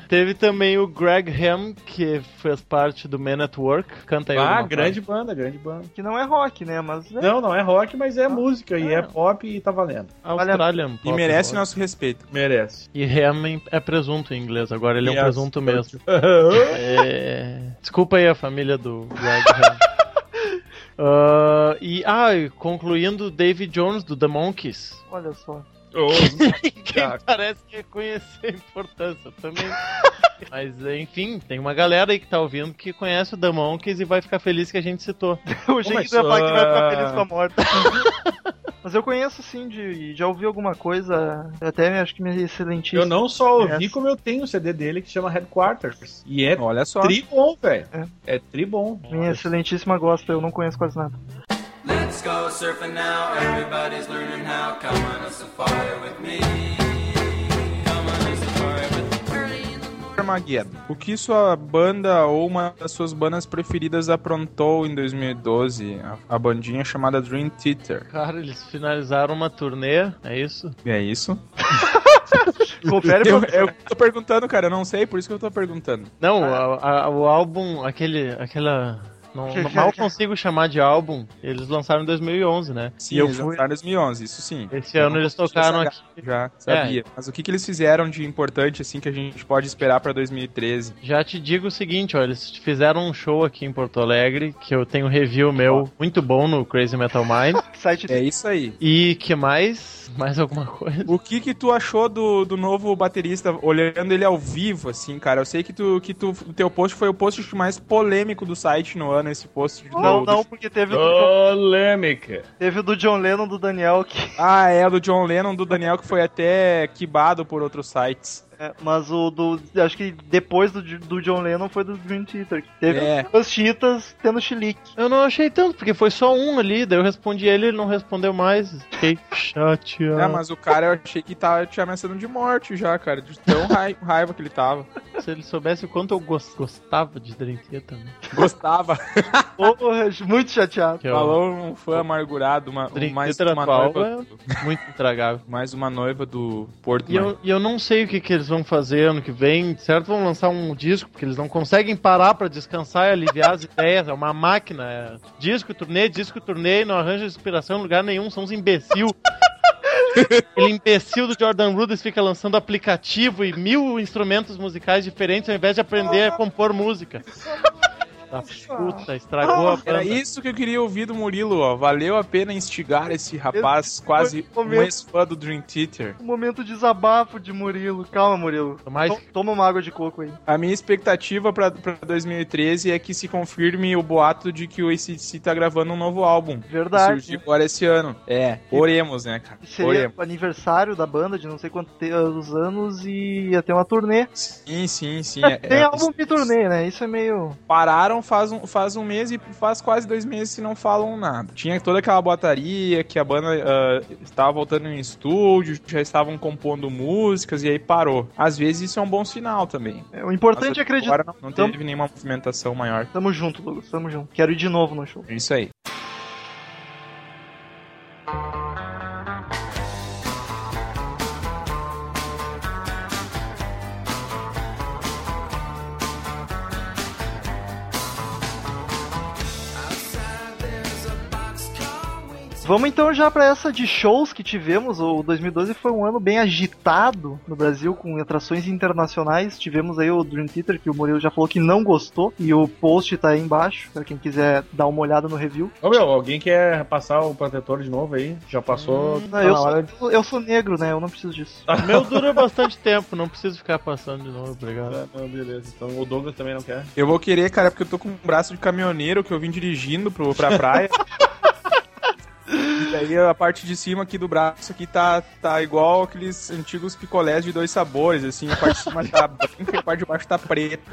Teve também o Greg Ham, que fez parte do Man at Work. Canta aí
Ah, grande banda, grande banda.
Que não é rock, né? Mas é.
Não, não é rock, mas é música e é pop e tá valendo.
parte. Australian
E
Pop
merece
Rock.
nosso respeito.
Merece.
E Ham é presunto em inglês, agora ele é um
Yes.
presunto mesmo. É... Desculpa aí a família do Greg Ham. Ah, e, ah, concluindo, David Jones do The Monkeys.
Olha só.
Quem parece reconhecer a importância também. Mas enfim, tem uma galera aí que tá ouvindo que conhece o The Monkeys e vai ficar feliz que a gente citou.
Tu ia falar que vai ficar
ah,
feliz com a morte. Mas eu conheço sim, de, já ouvi alguma coisa, até acho que me excelentíssimo.
Eu não só ouvi,
Essa.
como eu tenho o CD dele que chama Headquarters. E é
Olha só.
tri bom, velho.
É.
É tri bom.
Minha excelentíssima gosta, eu não conheço quase nada.
Let's go surfing now. Everybody's learning how. Come on a safari with me.
Armageddon. O que sua banda ou uma das suas bandas preferidas aprontou em 2012? A, a bandinha chamada Dream Theater.
Cara, eles finalizaram uma turnê, é isso?
É isso?
Confere
Eu, eu tô perguntando, cara, eu não sei, por isso que eu tô perguntando.
Não, a- a- o álbum, aquele, aquela Não, mal consigo chamar de álbum. Eles lançaram em 2011, né?
Sim,
e eu
eles
fui.
lançaram em 2011, isso sim.
Esse ano eles tocaram aqui.
Já sabia. Mas o que, que eles fizeram de importante, assim, que a gente pode esperar pra 2013?
Já te digo o seguinte, ó, eles fizeram um show aqui em Porto Alegre, que eu tenho um review meu muito bom no Crazy Metal Mind.
Site
É isso aí.
E que mais? Mais alguma coisa?
O que que tu achou do, do novo baterista, olhando ele ao vivo, assim, cara? Eu sei que tu que tu, o teu post foi o post mais polêmico do site no ano, esse post.
Não,
do-
não, porque teve o, do John,
Polêmica.
teve o do John Lennon, do Daniel, que,
Ah, é, do John Lennon, do Daniel, que foi até quibado por outros sites.
É, mas o do, acho que depois do, do John Lennon foi do Dream Theater, que teve
É.
duas chitas tendo chilique.
Eu não achei tanto, porque foi só um ali, daí eu respondi ele, ele não respondeu mais. Fiquei chateado.
É, mas o cara eu achei que tava te ameaçando de morte já, cara, de tão rai- raiva que ele tava.
Se ele soubesse o quanto eu gos- gostava de Dream Theater, né?
Gostava.
Porra, muito chateado.
Que
Falou um fã amargurado, uma,
Dream
mais uma noiva.
é muito intragável.
Mais uma noiva do Porto.
E eu, e eu não sei o que, que eles vão fazer ano que vem. Certo, vão lançar um disco, porque eles não conseguem parar pra descansar e aliviar as ideias. É uma máquina. É disco, turnê, disco, turnê, e não arranja inspiração em lugar nenhum. São uns imbecil. Aquele imbecil do Jordan Rudess fica lançando aplicativo e mil instrumentos musicais diferentes ao invés de aprender a compor música. Tá puta, estragou a
Era
banda.
isso que eu queria ouvir do Murilo, ó. Valeu a pena instigar esse rapaz, quase
foi
um
momento-
ex-fã do Dream Theater.
Um momento de desabafo de Murilo. Calma, Murilo.
Mas-
Toma uma água de coco aí.
A minha expectativa pra, pra 2013 é que se confirme o boato de que o ACDC tá gravando um novo álbum. Que
Verdade.
surgiu agora esse ano. É, oremos, né, cara?
Seria
Oremos.
o aniversário da banda de não sei quantos anos e ia ter uma turnê.
Sim, sim, sim.
É, tem
é,
álbum de turnê, né? Isso é meio.
pararam faz um, faz um mês e faz quase dois meses que não falam nada. Tinha toda aquela botaria que a banda ah, estava voltando em estúdio, já estavam compondo músicas e aí parou. Às vezes isso é um bom sinal também.
É, o importante é acreditar.
Agora não, não teve nenhuma movimentação maior.
Tamo junto, Douglas. Tamo junto. Quero ir de novo no show.
É isso aí.
Vamos então já pra essa de shows que tivemos. O 2012 foi um ano bem agitado no Brasil, com atrações internacionais. Tivemos aí o Dream Theater, que o Murilo já falou que não gostou. E o post tá aí embaixo, pra quem quiser dar uma olhada no review.
Ô meu, alguém quer passar o protetor de novo aí? Já passou.
Não,
tá
eu,
hora
sou, eu sou negro, né? Eu não preciso disso.
O meu dura bastante tempo, não preciso ficar passando de novo, obrigado.
Ah, não, beleza. Então o Douglas também não quer.
Eu vou querer, cara, porque eu tô com um braço de caminhoneiro que eu vim dirigindo pro, pra praia. E aí a parte de cima aqui do braço aqui tá, tá igual aqueles antigos picolés de dois sabores, assim, a parte de cima tá branca e a parte de baixo tá preta.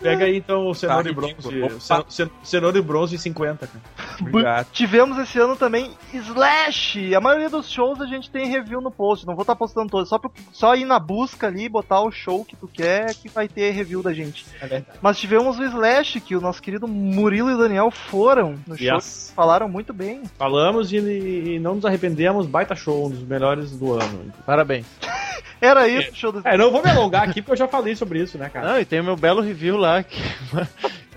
Pega aí então o cenoura
Tá,
e
ridículo.
bronze.
Opa.
cen- cen- Cenoura e bronze 50, cara.
Obrigado.
Tivemos esse ano também Slash! A maioria dos shows a gente tem review no post, não vou estar postando todos, só, pro- só ir na busca ali, botar o show que tu quer, que vai ter review da gente.
É.
Mas tivemos o Slash, que o nosso querido Murilo e o Daniel foram no show,
Yes.
falaram muito bem.
Falamos e, e não nos arrependemos. Baita show, um dos melhores do ano.
Parabéns.
Era isso show do
É, não vou me alongar aqui porque eu já falei sobre isso, né, cara?
Não, e tem o meu belo review lá que,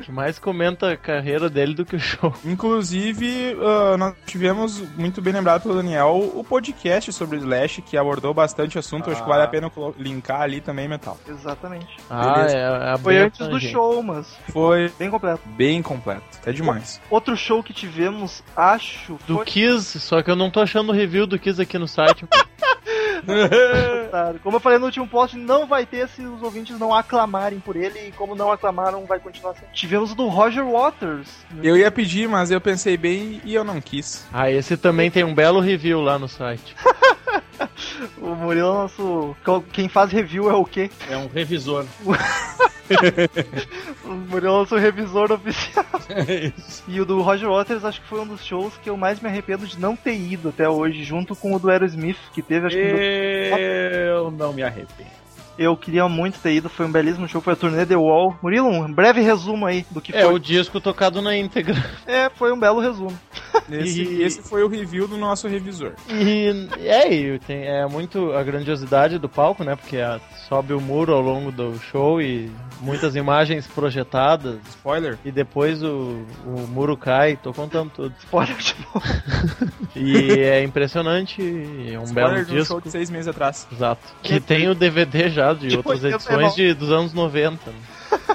que mais comenta a carreira dele do que o show.
Inclusive, ah, nós tivemos, muito bem lembrado pelo Daniel, o podcast sobre o Slash, que abordou bastante assunto. Acho que vale a pena colo- linkar ali também, Metal.
Exatamente.
Ah, é, é
Foi
bem
antes do
abrangente.
show, mas
Foi
bem completo.
bem completo. É demais.
Outro show que tivemos, acho,
Do
foi
Kiss, só que eu não tô achando o review do Kiss aqui no site.
Como eu falei no último post, não vai ter se os ouvintes não aclamarem por ele, e como não aclamaram, vai continuar sendo. Tivemos o do Roger Waters.
Eu ia pedir, mas eu pensei bem e eu não quis.
ah, esse também tem um belo review lá no site.
O Murilo é nosso. Quem faz review é o quê?
É um revisor.
O Murilo é o nosso revisor oficial.
É isso.
E o do Roger Waters acho que foi um dos shows que eu mais me arrependo de não ter ido até hoje, junto com o do Aerosmith, que teve, acho que.
Eu não me arrependo.
Eu queria muito ter ido, foi um belíssimo show, foi a turnê The Wall. Murilo, um breve resumo aí do que
É
foi.
o disco tocado na íntegra.
É, foi um belo resumo.
Esse,
E-
esse foi o review do nosso revisor.
E é, tem, é muito a grandiosidade do palco, né? Porque a- sobe o muro ao longo do show e muitas imagens projetadas.
Spoiler?
E depois o, o muro cai, tô contando tudo.
Spoiler de novo.
E é impressionante, e é um belo
Spoiler de um
disco.
show de seis meses atrás.
Exato. Que tem o DVD já de
De
outras
89.
edições de, dos anos 90. né?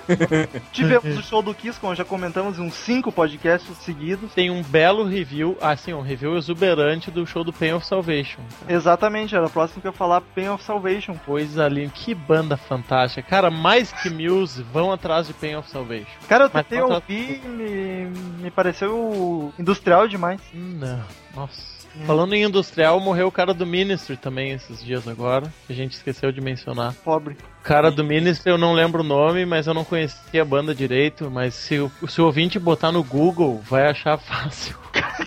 Tivemos o show do Kiss, como já comentamos em uns cinco podcasts seguidos.
Tem um belo review, assim, um review exuberante do show do Pain of Salvation.
Exatamente, era o próximo que eu ia falar, Pain of Salvation.
Coisa linda, que banda fantástica. Cara, mais que Muse, vão atrás de Pain of Salvation.
Cara, eu
Mas
tentei
conta-
ouvir e me, me pareceu industrial demais.
Não, nossa. Falando em industrial, morreu o cara do Ministry também esses dias agora, que a gente esqueceu de mencionar.
Pobre.
O cara do Ministry eu não lembro o nome, mas eu não conhecia a banda direito, mas se o, se o ouvinte botar no Google, vai achar fácil.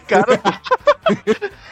Cara.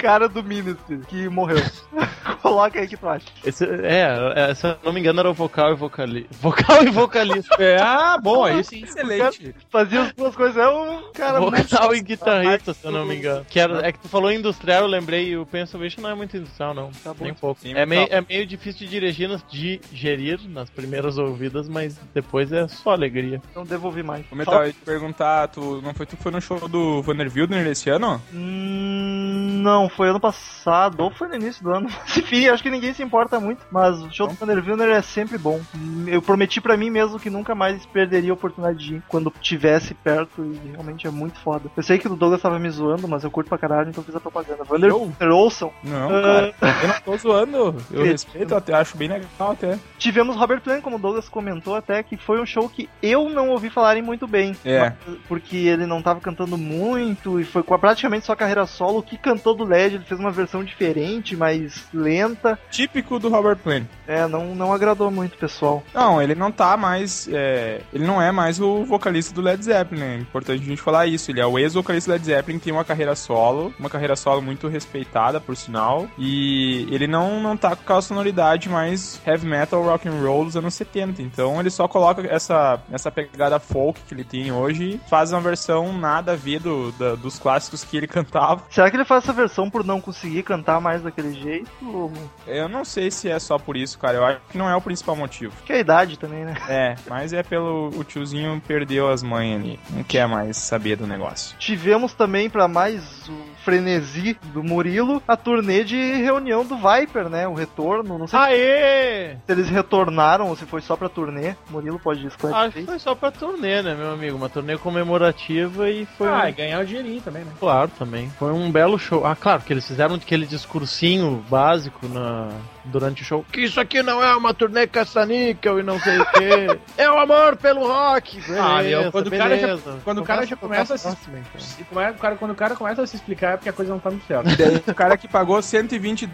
cara do Ministry, que morreu. Coloca aí que tu acha.
Esse, é, é, se eu não me engano era o vocal e vocalista. Vocal e vocalista.
É, ah, bom, aí sim.
Excelente.
Fazia as duas coisas, é um cara muito...
vocal e guitarrista, se eu não me engano. Que era, é que tu falou industrial, eu lembrei, e o Pennsylvania não é muito industrial, não.
Tá bom.
Nem pouco.
Sim,
É meio, é meio difícil de dirigir, nas- de gerir nas primeiras ouvidas, mas depois é só alegria.
Não devolvi mais.
O Metal, eu ia te perguntar, tu, não foi tu que foi no show do Vanner Wildner esse ano?
Hum, não, foi ano passado, ou foi no início do ano. Enfim, acho que ninguém se importa muito. Mas o show do Thunder Wilner é sempre bom. Eu prometi pra mim mesmo que nunca mais perderia a oportunidade de ir quando tivesse perto e realmente é muito foda. Eu sei que o Douglas tava me zoando, mas eu curto pra caralho, então fiz a propaganda. Vander ouçam.
Não,
Ah.
cara. Eu não tô zoando. Eu respeito, até acho bem legal até.
Tivemos Robert Plant, como o Douglas comentou até, que foi um show que eu não ouvi falarem muito bem.
É.
Porque ele não tava cantando muito e foi com a- praticamente só carreira solo. O que cantou do LED, ele fez uma versão diferente, mais lenta.
Típico do Robert Plant.
É, não, não agradou muito, pessoal.
Não, ele não tá mais. é, ele não é mais o vocalista do Led Zeppelin. É importante a gente falar isso. Ele é o ex-vocalista do Led Zeppelin, que tem uma carreira solo, uma carreira solo muito respeitada, por sinal. E ele não, não tá com aquela sonoridade mais heavy metal, rock and roll dos anos 70. Então ele só coloca essa, essa pegada folk que ele tem hoje e faz uma versão nada a ver do, da- dos clássicos que ele cantava.
Será que ele faz essa versão por não conseguir cantar mais daquele jeito? Ou...
Eu não sei se é só por isso, cara. Eu acho que não é o principal motivo.
Que é a idade também, né?
É, mas é pelo o tiozinho perdeu as manhas ali. Não quer mais saber do negócio.
Tivemos também, pra mais frenesi do Murilo, a turnê de reunião do Viper, né? O retorno. Não sei
Aê!
se eles retornaram ou se foi só pra turnê. Murilo pode
Acho
esclarecer.
que foi só pra turnê, né, meu amigo? Uma turnê comemorativa e foi.
Ah,
um-
e ganhar o dinheirinho também, né?
Claro, também. Foi um belo show. Ah, claro, que eles fizeram aquele discursinho básico na... durante o show. Que isso aqui não é uma turnê caça-níquel e não sei o quê. é o amor pelo rock.
Ah, meu,
Beleza,
quando o cara já-
beleza.
quando o cara já começa a se-
próxima, então.
Como é- o cara- quando o cara começa a se explicar é porque a coisa não tá muito certa.
Daí o cara que pagou 120 uh,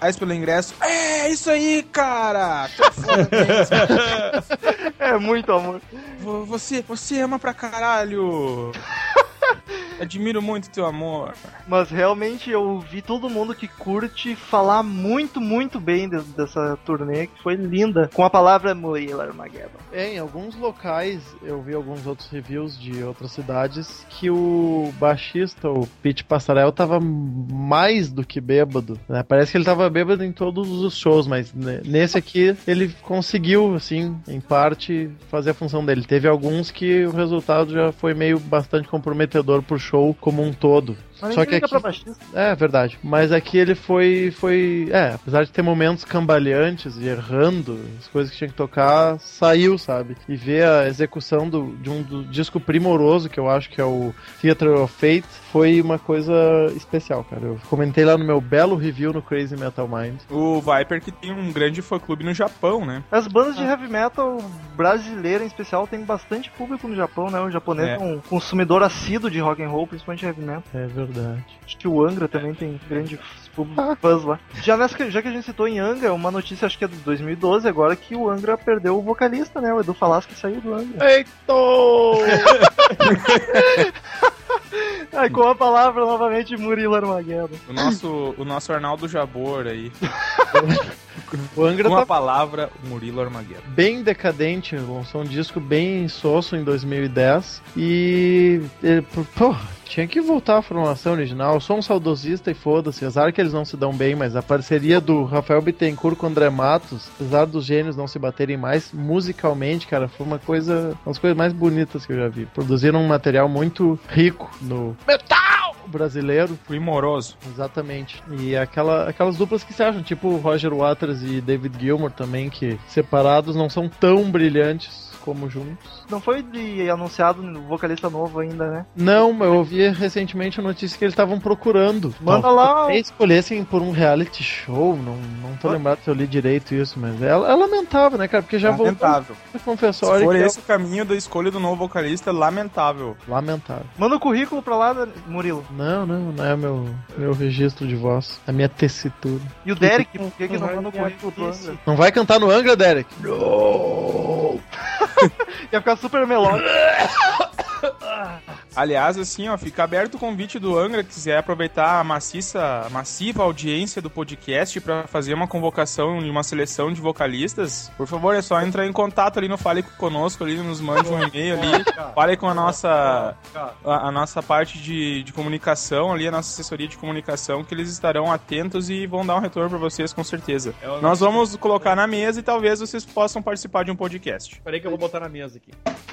reais pelo ingresso. É, isso aí, cara! É.
É muito amor.
Vo- Você, você ama pra caralho! Admiro muito teu amor.
Mas realmente eu vi todo mundo que curte falar muito, muito bem de- dessa turnê, que foi linda. Com a palavra Murilo Armageddon.
É, em alguns locais, eu vi alguns outros reviews de outras cidades, que o baixista, o Pete Passarel, tava mais do que bêbado. né? Parece que ele tava bêbado em todos os shows, mas ne- nesse aqui ele conseguiu, assim, em parte, fazer a função dele. Teve alguns que o resultado já foi meio bastante comprometedor pro show como um todo.
Mas
Só que aqui, é verdade. Mas aqui ele foi. foi. É, apesar de ter momentos cambaleantes e errando, as coisas que tinha que tocar, saiu, sabe? E ver a execução do, de um do disco primoroso, que eu acho que é o Theatre of Fate, foi uma coisa especial, cara. Eu comentei lá no meu belo review no Crazy Metal Mind.
O Viper que tem um grande fã-clube no Japão, né?
As bandas de heavy metal brasileira em especial tem bastante público no Japão, né? O japonês é,
É.
um consumidor assíduo de rock and roll, principalmente heavy metal.
É verdade.
Acho que o Angra também tem grande público fãs lá. Já, nessa, já que a gente citou em Angra, uma notícia acho que é de 2012 agora que o Angra perdeu o vocalista, né? O Edu Falaschi saiu do Angra.
Eita!
Aí com a palavra novamente Murilo Armageddon.
O nosso, o nosso Arnaldo Jabor aí.
O Angra
Com
tá
a palavra, Murilo Armagueiro.
bem decadente, lançou um disco bem soço em 2010 e, e, pô, tinha que voltar à formação original. Eu sou um saudosista e foda-se, apesar que eles não se dão bem, mas a parceria do Rafael Bittencourt com o André Matos, apesar dos gênios não se baterem mais, musicalmente, cara, foi uma coisa, uma das coisas mais bonitas que eu já vi. Produziram um material muito rico no metal brasileiro.
Primoroso.
Exatamente. E aquela, aquelas duplas que se acham, tipo Roger Waters e David Gilmour também, que separados não são tão brilhantes como juntos.
Não foi de anunciado no vocalista novo ainda, né?
Não, eu ouvi recentemente a notícia que eles estavam procurando.
Manda lá.
escolhessem por um reality show, não, não tô lembrado se eu li direito isso, mas é, é lamentável, né, cara? Porque já voltou
lamentável.
a
Se
confessório
for
é
esse o caminho da escolha do novo vocalista, lamentável.
lamentável.
Manda o currículo pra lá, Murilo.
Não, não, não é meu, meu registro de voz, a minha tessitura.
E o Derek, por que, que não manda o currículo pro Angra?
Não vai cantar no Angra, Derek?
Ia ficar super melódico.
Aliás, assim, ó, fica aberto o convite do Angra, que quiser aproveitar a maciça, massiva audiência do podcast pra fazer uma convocação e uma seleção de vocalistas. Por favor, é só entrar em contato ali no Fale Conosco, ali, nos mande um e-mail ali, fale com a nossa, a, a nossa parte de, de comunicação ali, a nossa assessoria de comunicação, que eles estarão atentos e vão dar um retorno pra vocês, com certeza. Nós vamos colocar na mesa e talvez vocês possam participar de um podcast.
Peraí que eu vou botar na mesa aqui.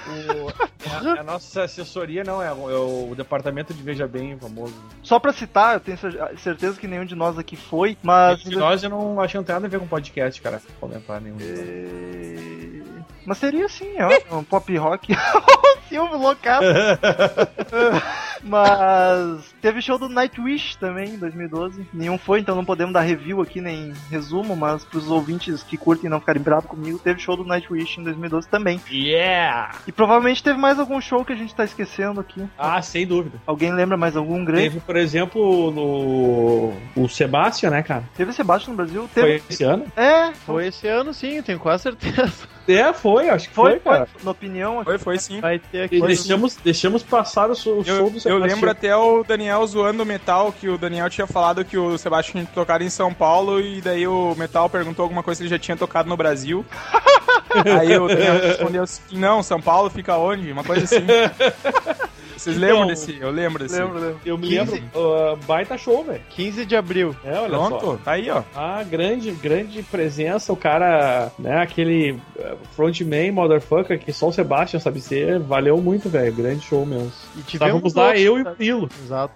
O- é a, a nossa assessoria não, é, o- é o departamento de Veja Bem famoso.
Só pra citar, eu tenho cer- certeza que nenhum de nós aqui foi, mas.
De nós eu não achei que não tem nada a ver com podcast, cara. Comentar nenhum.
É, Mas seria sim, ó, um pop rock. Silvio loucado. Mas teve show do Nightwish também em 2012. Nenhum foi, então não podemos dar review aqui nem resumo, mas pros ouvintes que curtem não ficarem bravos comigo, teve show do Nightwish em 2012 também.
Yeah!
E provavelmente teve mais algum show que a gente tá esquecendo aqui.
Ah, sem dúvida.
Alguém lembra mais algum grande?
Teve, por exemplo, no. O Sebastian, né, cara?
Teve Sebastião no Brasil? Teve.
Foi esse ano?
É,
Foi esse ano sim, tenho quase certeza.
É, foi, acho que
foi,
foi,
foi,
cara.
na opinião.
Foi, foi sim.
Vai ter aqui.
Deixamos, deixamos passar o, show-
Eu,
do
eu
Sebastian.
lembro até o Daniel zoando o Metal, que o Daniel tinha falado que o Sebastião tinha tocado em São Paulo e daí o Metal perguntou alguma coisa que ele já tinha tocado no Brasil. Aí o Daniel respondeu assim, não, São Paulo fica onde? Uma coisa assim. Vocês lembram
Então,
desse? Eu lembro desse.
Lembro, lembro.
Eu me
15.
lembro, uh, baita show, velho.
15 de abril.
É, olha só.
Pronto, tá aí, ó.
Ah, grande, grande presença, o cara, né, aquele uh, frontman, motherfucker, que só o Sebastian sabe ser, valeu muito, velho, grande show mesmo.
E tivemos
Estávamos lá, eu e
tá?
o Pilo.
Exato.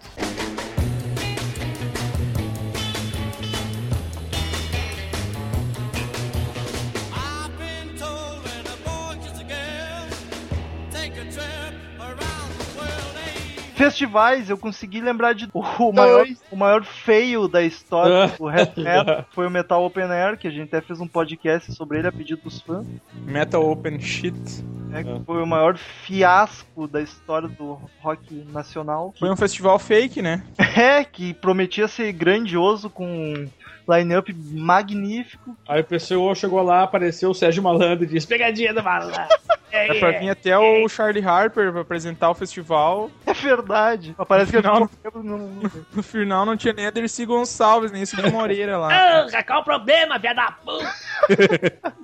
Festivais, eu consegui lembrar de o maior, o maior feio da história do Red Metal foi o Metal Open Air, que a gente até fez um podcast sobre ele a pedido dos fãs,
Metal Open Shit.
Né, que foi o maior fiasco da história do rock nacional.
Foi um festival fake, né?
É, que prometia ser grandioso com um line-up magnífico.
Aí o pessoal chegou lá, apareceu o Sérgio Malandro e disse, pegadinha do malandro.
É pra vir até o Charlie Harper pra apresentar o festival.
É verdade. Parece que ele
Não.
no-
No final não tinha nem a Dercy Gonçalves, nem Cid Moreira lá.
qual o problema, viado da puta?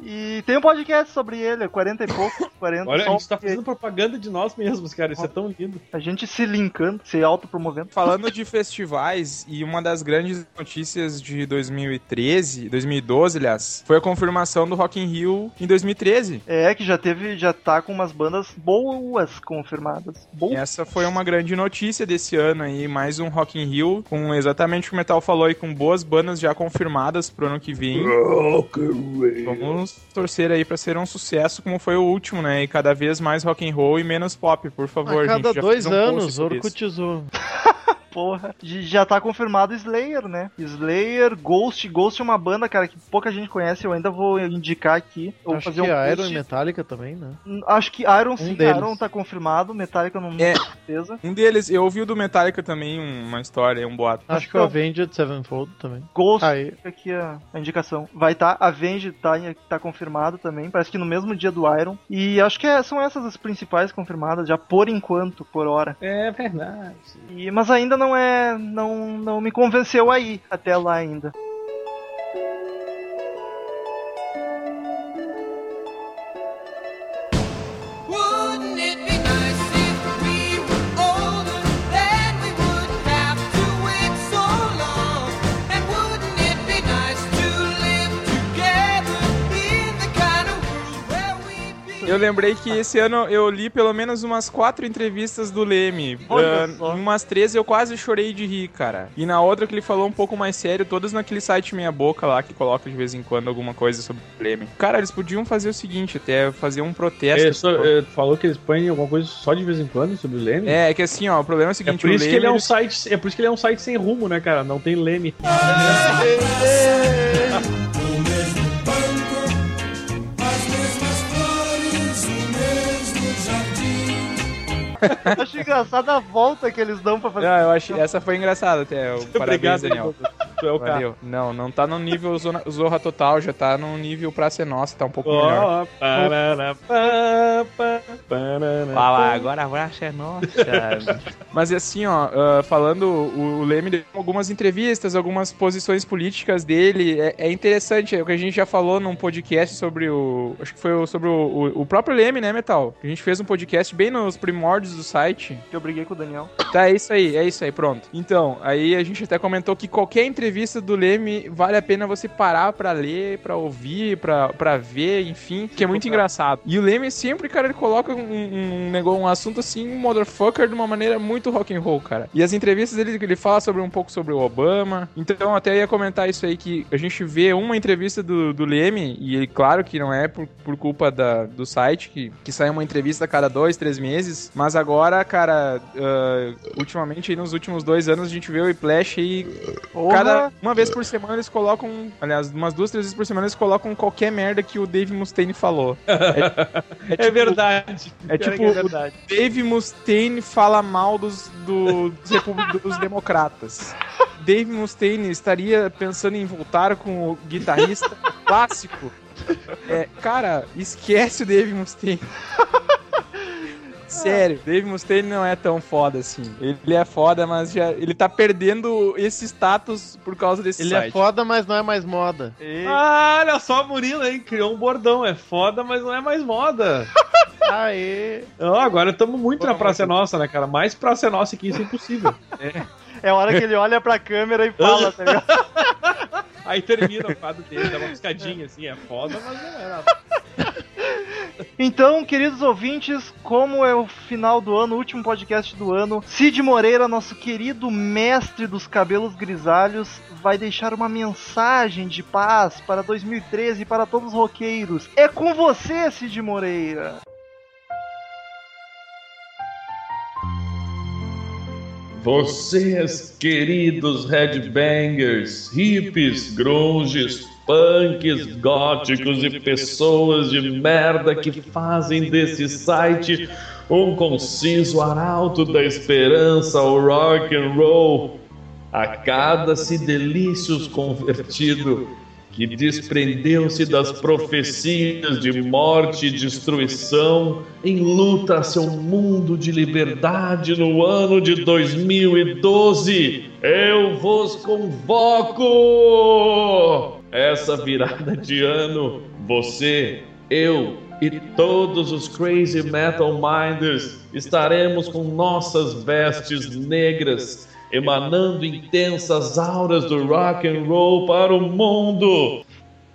E tem um podcast sobre ele, é 40 e pouco, 40
Olha, a gente tá fazendo propaganda de nós mesmos, cara, isso é tão lindo.
a gente se linkando, se autopromovendo.
Falando de festivais, e uma das grandes notícias de 2013, 2012, aliás, foi a confirmação do Rock in Rio em 2013.
É, que já teve, já tá com umas bandas boas confirmadas. Boas.
essa foi uma grande notícia desse ano aí, mais um Rock in Rio, com exatamente o que o Metal falou aí, com boas bandas já confirmadas pro ano que vem. Vamos torcer aí pra ser um sucesso como foi o último, né? Cada vez mais rock and roll e menos pop, por favor.
A cada
gente
dois
um
anos,
sobre isso.
Porra. Já tá confirmado Slayer, né? Slayer, Ghost. Ghost é uma banda, cara, que pouca gente conhece. Eu ainda vou indicar aqui. Eu vou
Acho
fazer
que
um
Iron
post.
e Metallica também, né?
Acho que Iron sim,
deles.
Iron tá confirmado. Metallica não
É.
tenho certeza.
Um deles, eu ouvi o do Metallica também, uma história, um boato.
Acho que o Avenged Sevenfold também.
Ghost,
Aí.
fica aqui a, a indicação. Vai tá, Avenged tá, tá confirmado também, parece que no mesmo dia do Iron. E acho que é- são essas as principais confirmadas, já por enquanto, por hora.
É verdade.
E, mas ainda não é. Não, não me convenceu aí, até lá ainda.
Eu lembrei que esse ano eu li pelo menos umas quatro entrevistas do Leme.
Só.
em umas três eu quase chorei de rir, cara. E na outra que ele falou um pouco mais sério, todas naquele site Meia Boca lá, que coloca de vez em quando alguma coisa sobre o Leme. Cara, eles podiam fazer o seguinte, até fazer um protesto.
É, só- é, tu falou que eles põem alguma coisa só de vez em quando sobre o Leme?
É, é que assim, ó, o problema é o
É
seguinte,
por
o
isso que
Leme,
ele é um
eles-
site, é por isso que ele é um site sem rumo, né, cara? Não tem Leme.
jardim.
Acho engraçado a volta que eles dão pra fazer.
Não, eu achei, essa foi engraçada até. o- Parabéns,
Obrigado,
Daniel.
Tu é o cara.
Não, não tá no nível Zona- Zorra Total, já tá no nível Praça é Nossa, tá um pouco melhor.
Ó, parará, pá, pá, parará,
Fala, agora a praça é nossa. Mas assim, ó, ah, falando, o, o Leme deu algumas entrevistas, algumas posições políticas dele. É, é interessante, é o que a gente já falou num podcast sobre o. Acho que foi sobre o, o, o próprio Leme, né, Metal? A gente fez um podcast bem nos primórdios do site.
Que eu briguei com o Daniel.
Tá, é isso aí, é isso aí, pronto. Então, aí a gente até comentou que qualquer entrevista do Leme vale a pena você parar pra ler, pra ouvir, pra, pra ver, enfim, que é muito engraçado. E o Leme sempre, cara, ele coloca um, um, negócio, um assunto assim, um motherfucker, de uma maneira muito rock and roll, cara. E as entrevistas dele, ele fala sobre um pouco sobre o Obama. Então, até ia comentar isso aí, que a gente vê uma entrevista do, do Leme, e ele, claro que não é por, por culpa da, do site, que, que sai uma entrevista a cada dois, três meses, mas agora, cara, ah, ultimamente, aí nos últimos dois anos, a gente vê o Whiplash aí Cada, uma vez por semana eles colocam, aliás, umas duas, três vezes por semana eles colocam qualquer merda que o Dave Mustaine falou. É,
É
tipo-
verdade.
É
Pior
tipo,
é
o
verdade.
Dave Mustaine fala mal dos, do- dos, dos democratas. Dave Mustaine estaria pensando em voltar com o guitarrista clássico. É, cara, esquece o Dave Mustaine. Sério, Dave Mustaine não é tão foda assim. Ele é foda, mas já, ele tá perdendo esse status por causa desse
Ele
site.
é foda, mas não é mais moda.
Ah, olha só o Murilo, hein? Criou um bordão. É foda, mas não é mais moda.
Aê!
Ó, agora estamos muito na Praça é Nossa, né, cara? Mais Praça é Nossa que isso é impossível.
É a hora que ele olha pra câmera e fala, tá ligado?
Aí termina o quadro dele, dá uma piscadinha assim. É foda, mas não é nada.
Então, queridos ouvintes, como é o final do ano, o último podcast do ano, Cid Moreira, nosso querido mestre dos cabelos grisalhos, vai deixar uma mensagem de paz para 2013 e para todos os roqueiros. É com você, Cid Moreira!
Vocês, queridos headbangers, hippies, grunges, punks, góticos e pessoas de merda que fazem desse site um conciso arauto da esperança ao rock and roll. Acada-se delícios convertido que desprendeu-se das profecias de morte e destruição em luta a seu mundo de liberdade no ano de 2012. Eu vos convoco! Essa virada de ano, você, eu e todos os crazy metal minders estaremos com nossas vestes negras emanando intensas auras do rock and roll para o mundo.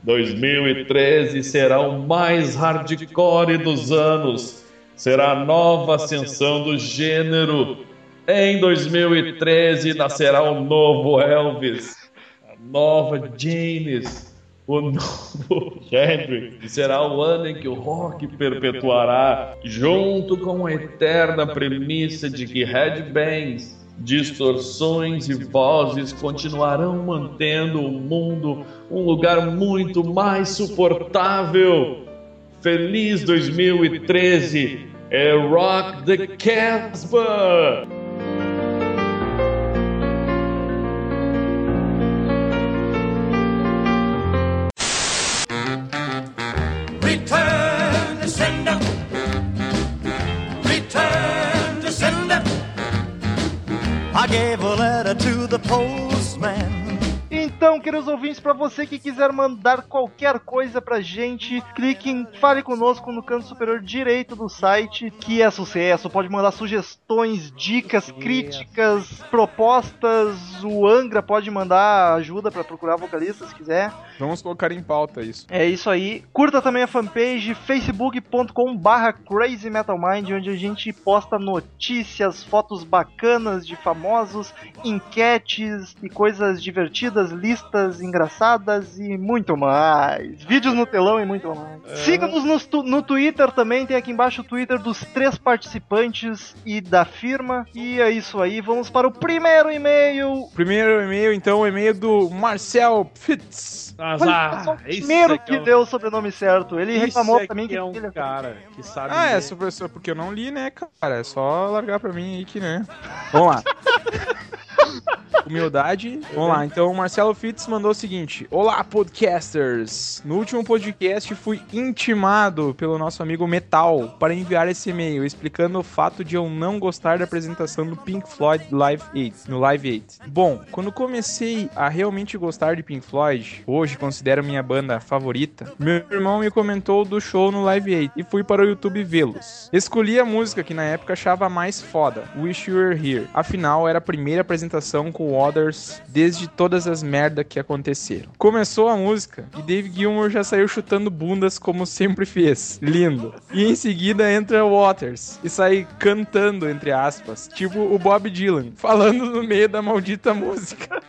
2013 será o mais hardcore dos anos. Será a nova ascensão do gênero. Em 2013 nascerá o novo Elvis, nova Janis, o novo Hendrix. Será o ano em que o rock perpetuará, junto com a eterna premissa de que headbangs distorções e vozes continuarão mantendo o mundo um lugar muito mais suportável. Feliz 2013! É Rock the Casbah!
Lakers of ouvintes, pra você que quiser mandar qualquer coisa pra gente. Clique em Fale Conosco no canto superior direito do site, que é sucesso. Pode mandar sugestões, dicas, críticas, propostas. O Angra pode mandar ajuda pra procurar vocalista se quiser.
Vamos colocar em pauta isso.
É isso aí. Curta também a fanpage facebook.com barra Crazy Metal Mind, onde a gente posta notícias, fotos bacanas de famosos, enquetes e coisas divertidas, listas engraçadas e muito mais. Vídeos no telão e muito mais. Siga-nos no, no Twitter também, tem aqui embaixo o Twitter dos três participantes e da firma. E é isso aí, vamos para o primeiro e-mail.
Primeiro e-mail, então, o e-mail do Marcel Fitz.
Olha primeiro
aqui
que
é um-
deu o sobrenome certo. Ele
esse
reclamou
aqui
pra mim que
é um
ele-
cara que sabe.
Ah, é,
ler.
só, só porque eu não li, né, cara? É só largar pra mim aí que, né? Vamos lá. Humildade. Vamos lá. Então, o Marcelo Fitz mandou o seguinte: Olá, podcasters! No último podcast fui intimado pelo nosso amigo Metal para enviar esse e-mail explicando o fato de eu não gostar da apresentação do Pink Floyd Live 8, no Live 8. Bom, quando comecei a realmente gostar de Pink Floyd, hoje considero minha banda favorita, meu irmão me comentou do show no Live 8 e fui para o YouTube vê-los. Escolhi a música que na época achava mais foda, Wish You Were Here. Afinal, era a primeira apresentação com Others desde todas as merda que aconteceram. Começou a música e Dave Gilmour já saiu chutando bundas como sempre fez. Lindo. E em seguida entra o Waters e sai cantando, entre aspas, tipo o Bob Dylan, falando no meio da maldita música.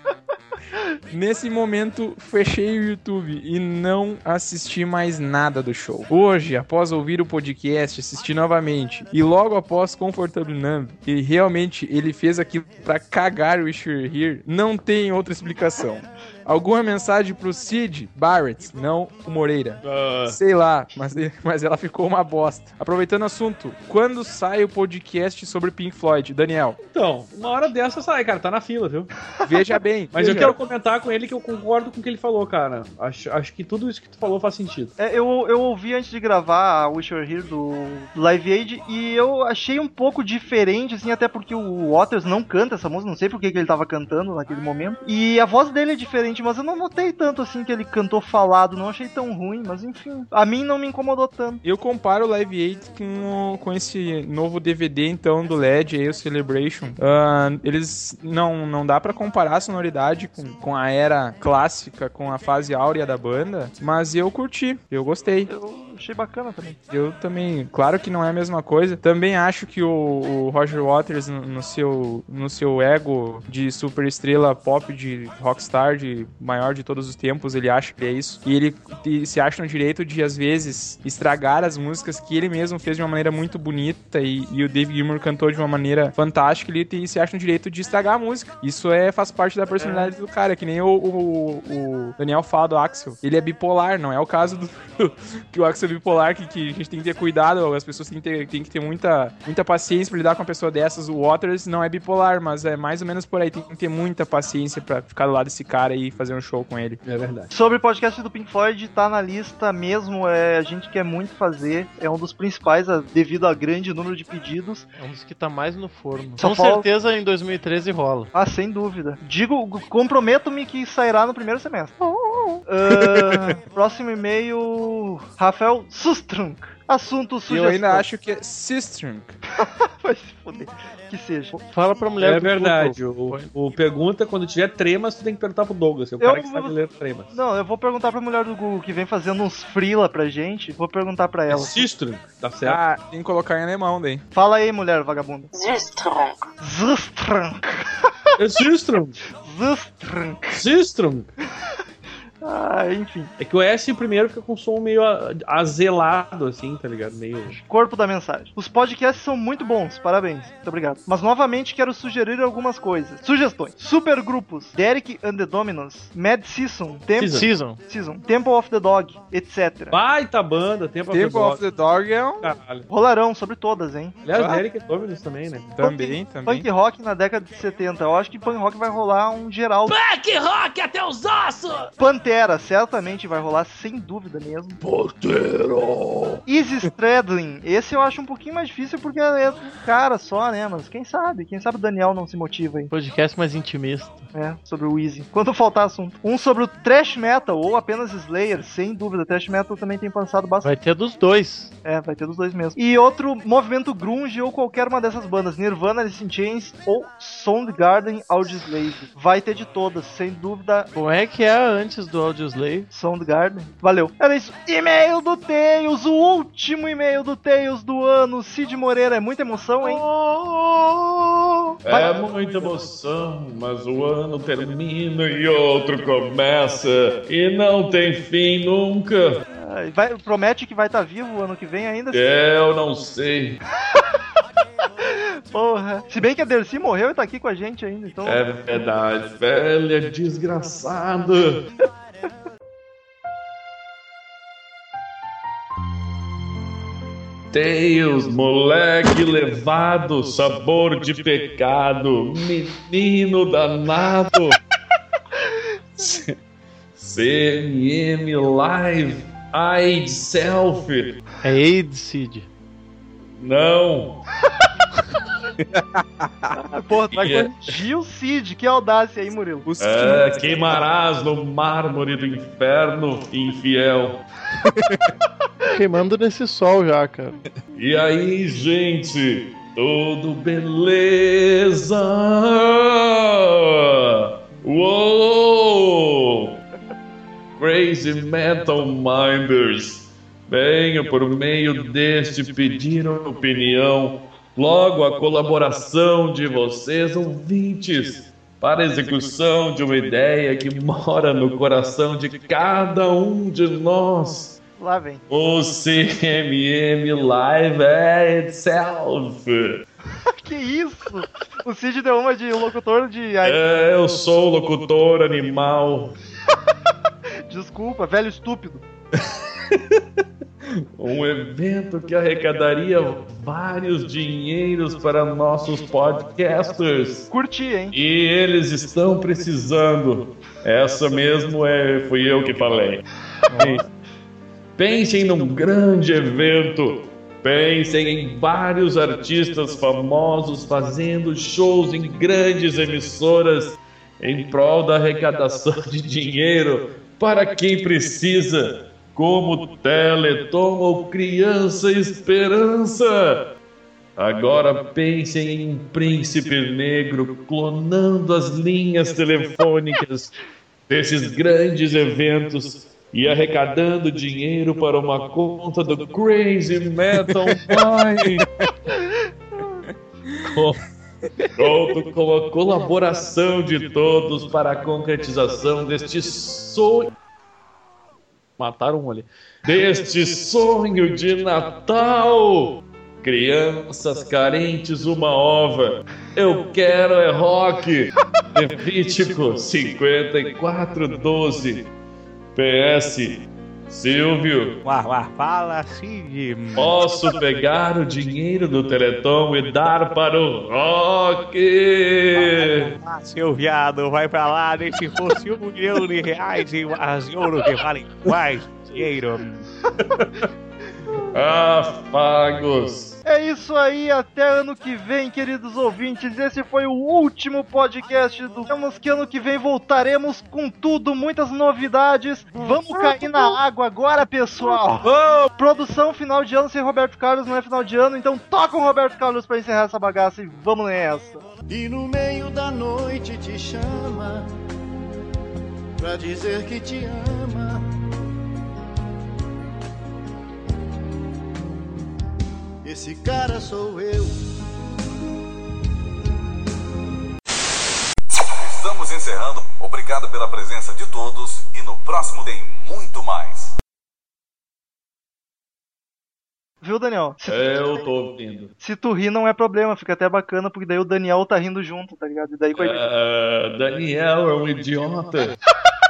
Nesse momento, fechei o YouTube e não assisti mais nada do show. Hoje, após ouvir o podcast, assisti novamente e logo após Comfortable Numb, e realmente ele fez aquilo pra cagar o Were Here, não tem outra explicação. Alguma mensagem pro Sid Barrett, não o Moreira.
Ah,
Sei lá, mas, mas ela ficou uma bosta. Aproveitando o assunto, quando sai o podcast sobre Pink Floyd? Daniel,
então, uma hora dessa sai, cara, tá na fila, viu?
veja bem.
Mas eu
veja.
quero comentar com ele que eu concordo com o que ele falou, cara. Acho, acho que tudo isso que tu falou faz sentido.
É, eu, eu ouvi antes de gravar a Wish You Were Here do Live Aid e eu achei um pouco diferente, assim, até porque o Waters não canta essa música, não sei por que que ele tava cantando naquele momento. E a voz dele é diferente, mas eu não notei tanto assim que ele cantou falado, não achei tão ruim, mas enfim, a mim não me incomodou tanto.
Eu comparo o Live 8 com, com esse novo DVD, então, do LED, aí, o Celebration. Ah, eles não, não dá pra comparar a sonoridade com, com a era clássica, com a fase áurea da banda, mas eu curti, eu gostei.
Eu achei bacana também.
Eu também, claro que não é a mesma coisa. Também acho que o, o Roger Waters, no, no seu, no seu ego de super estrela pop, de rockstar, de maior de todos os tempos, ele acha que é isso. E ele e se acha no direito de, às vezes, estragar as músicas que ele mesmo fez de uma maneira muito bonita e, e o Dave Gilmour cantou de uma maneira fantástica. Ele tem- se acha no direito de estragar a música. Isso é, faz parte da personalidade do cara, que nem o, o- o Daniel fala do Axel. Ele é bipolar, não é o caso do que o Axel bipolar, que, que a gente tem que ter cuidado, as pessoas têm que ter, têm que ter muita, muita paciência pra lidar com uma pessoa dessas. O Waters não é bipolar, mas é mais ou menos por aí. Tem que ter muita paciência pra ficar do lado desse cara e fazer um show com ele.
É verdade.
Sobre o podcast do Pink Floyd, tá na lista mesmo, é, a gente quer muito fazer, é um dos principais a- devido a grande número de pedidos.
É um dos que tá mais no forno.
Só
Com certeza em 2013 rola.
Ah, sem dúvida. Digo, comprometo-me que sairá no primeiro semestre. Ah, próximo e-mail, Rafael Sustrunk. Assunto sugestão.
eu ainda acho que é Sistrunk.
Vai se foder. Que seja.
Fala pra mulher
É
do
verdade. O, o pergunta, quando tiver tremas, tu tem que perguntar pro Douglas, é o
Eu-
cara que sabe ler tremas.
Não, eu vou perguntar pra mulher do Google que vem fazendo uns frila pra gente. Vou perguntar pra ela.
Sistrum, tá certo?
Ah, tem que colocar em alemão daí.
Fala aí, mulher vagabunda.
Süßtrunk.
Zustrunk.
É Sistrum,
Zustrunk.
Sistrum.
Ah, enfim.
É que o S primeiro fica com um som meio azelado, assim, tá ligado? Meio.
Corpo da mensagem. Os podcasts são muito bons, parabéns. Muito obrigado. Mas novamente quero sugerir algumas coisas. Sugestões. Supergrupos. Derek and the Dominos. Mad Season. Temple,
Season.
Season.
Temple of the Dog. Etc.
Baita banda, tempo
Temple of the Dog é um...
Caralho.
Rolarão sobre todas, hein?
Aliás,
Ah.
Derek é Dominus também, né?
Também, também.
Punk rock na década de 70. Eu acho que punk rock vai rolar um geral.
Punk rock até os ossos!
Pantera Pantera, certamente vai rolar, sem dúvida mesmo. Pantera! Easy Stradlin, esse eu acho um pouquinho mais difícil porque é um cara só, né? Mas quem sabe? Quem sabe o Daniel não se motiva aí.
Podcast mais intimista.
É, sobre o Easy. Quando faltar assunto. Um sobre o Thrash Metal, ou apenas Slayer, sem dúvida. Thrash Metal também tem pensado bastante.
Vai ter dos dois.
É, vai ter dos dois mesmo. E outro, movimento grunge ou qualquer uma dessas bandas. Nirvana, Alice in Chains ou Soundgarden, Audioslave. Vai ter de todas, sem dúvida.
Como é que é antes do Audioslave?
Soundgarden. Valeu. Era isso. E-mail do Tails, o último e-mail do Tails do ano. Cid Moreira, é muita emoção, hein?
É muita emoção, mas o ano termina e outro começa. E não tem fim nunca.
Ai, vai- promete que vai estar vivo o ano que vem ainda?
Eu não sei.
Porra. Se bem que a Dercy morreu e tá aqui com a gente ainda, então.
É verdade, velha desgraçada. Tails, moleque levado, sabor de pecado, menino danado. CMM Live, AIDS Selfie.
É AIDS, Cid.
Não,
Porra, tu vai corrigir o Cid, que audácia aí, Murilo.
Os
é, queimarás no mármore do inferno, infiel.
Queimando nesse sol já, cara.
E aí, gente? Tudo beleza? Uou! Crazy Metal Minders, venho por meio deste pedir opinião, logo a colaboração de vocês ouvintes para a execução de uma ideia que mora no coração de cada um de nós.
Lá vem.
O CMM Live é itself.
que isso? O Cid deu uma de locutor de.
É, eu sou o locutor animal.
Desculpa, velho estúpido.
Um evento que arrecadaria vários dinheiros para nossos podcasters.
Curti, hein?
E eles estão precisando. Essa mesmo é, fui eu que falei. Pensem num grande evento. Pensem em vários artistas famosos fazendo shows em grandes emissoras em prol da arrecadação de dinheiro para quem precisa, como Teleton ou Criança Esperança. Agora pensem em um príncipe negro clonando as linhas telefônicas desses grandes eventos e arrecadando dinheiro para uma conta do Crazy Metal Mind. Com- Conto com a colaboração de todos para a concretização deste sonho. Mataram um ali. Deste sonho de Natal. Crianças carentes, uma ova. Eu quero é rock. Levítico 54, 12. PS. Silvio,
Uá, uá, fala Cid.
posso pegar o dinheiro do Teleton e dar para o rock?
Ah, seu viado, vai pra lá, nem se fosse um milhão de reais em as ouro que valem mais dinheiro.
Afagos.
É isso aí, até ano que vem, queridos ouvintes. Esse foi o último podcast do Temos que ano que vem voltaremos com tudo, muitas novidades. Vamos cair na água agora, pessoal. Produção final de ano sem Roberto Carlos não é final de ano, então toca o Roberto Carlos pra encerrar essa bagaça e vamos nessa.
E no meio da noite te chama pra dizer que te ama. Esse cara sou eu.
Estamos encerrando. Obrigado pela presença de todos e no próximo tem muito mais.
Viu, Daniel? Se,
Eu tô ouvindo.
se tu rir não é problema, fica até bacana, porque daí o Daniel tá rindo junto, tá ligado? E daí.
Ah, Daniel é um idiota.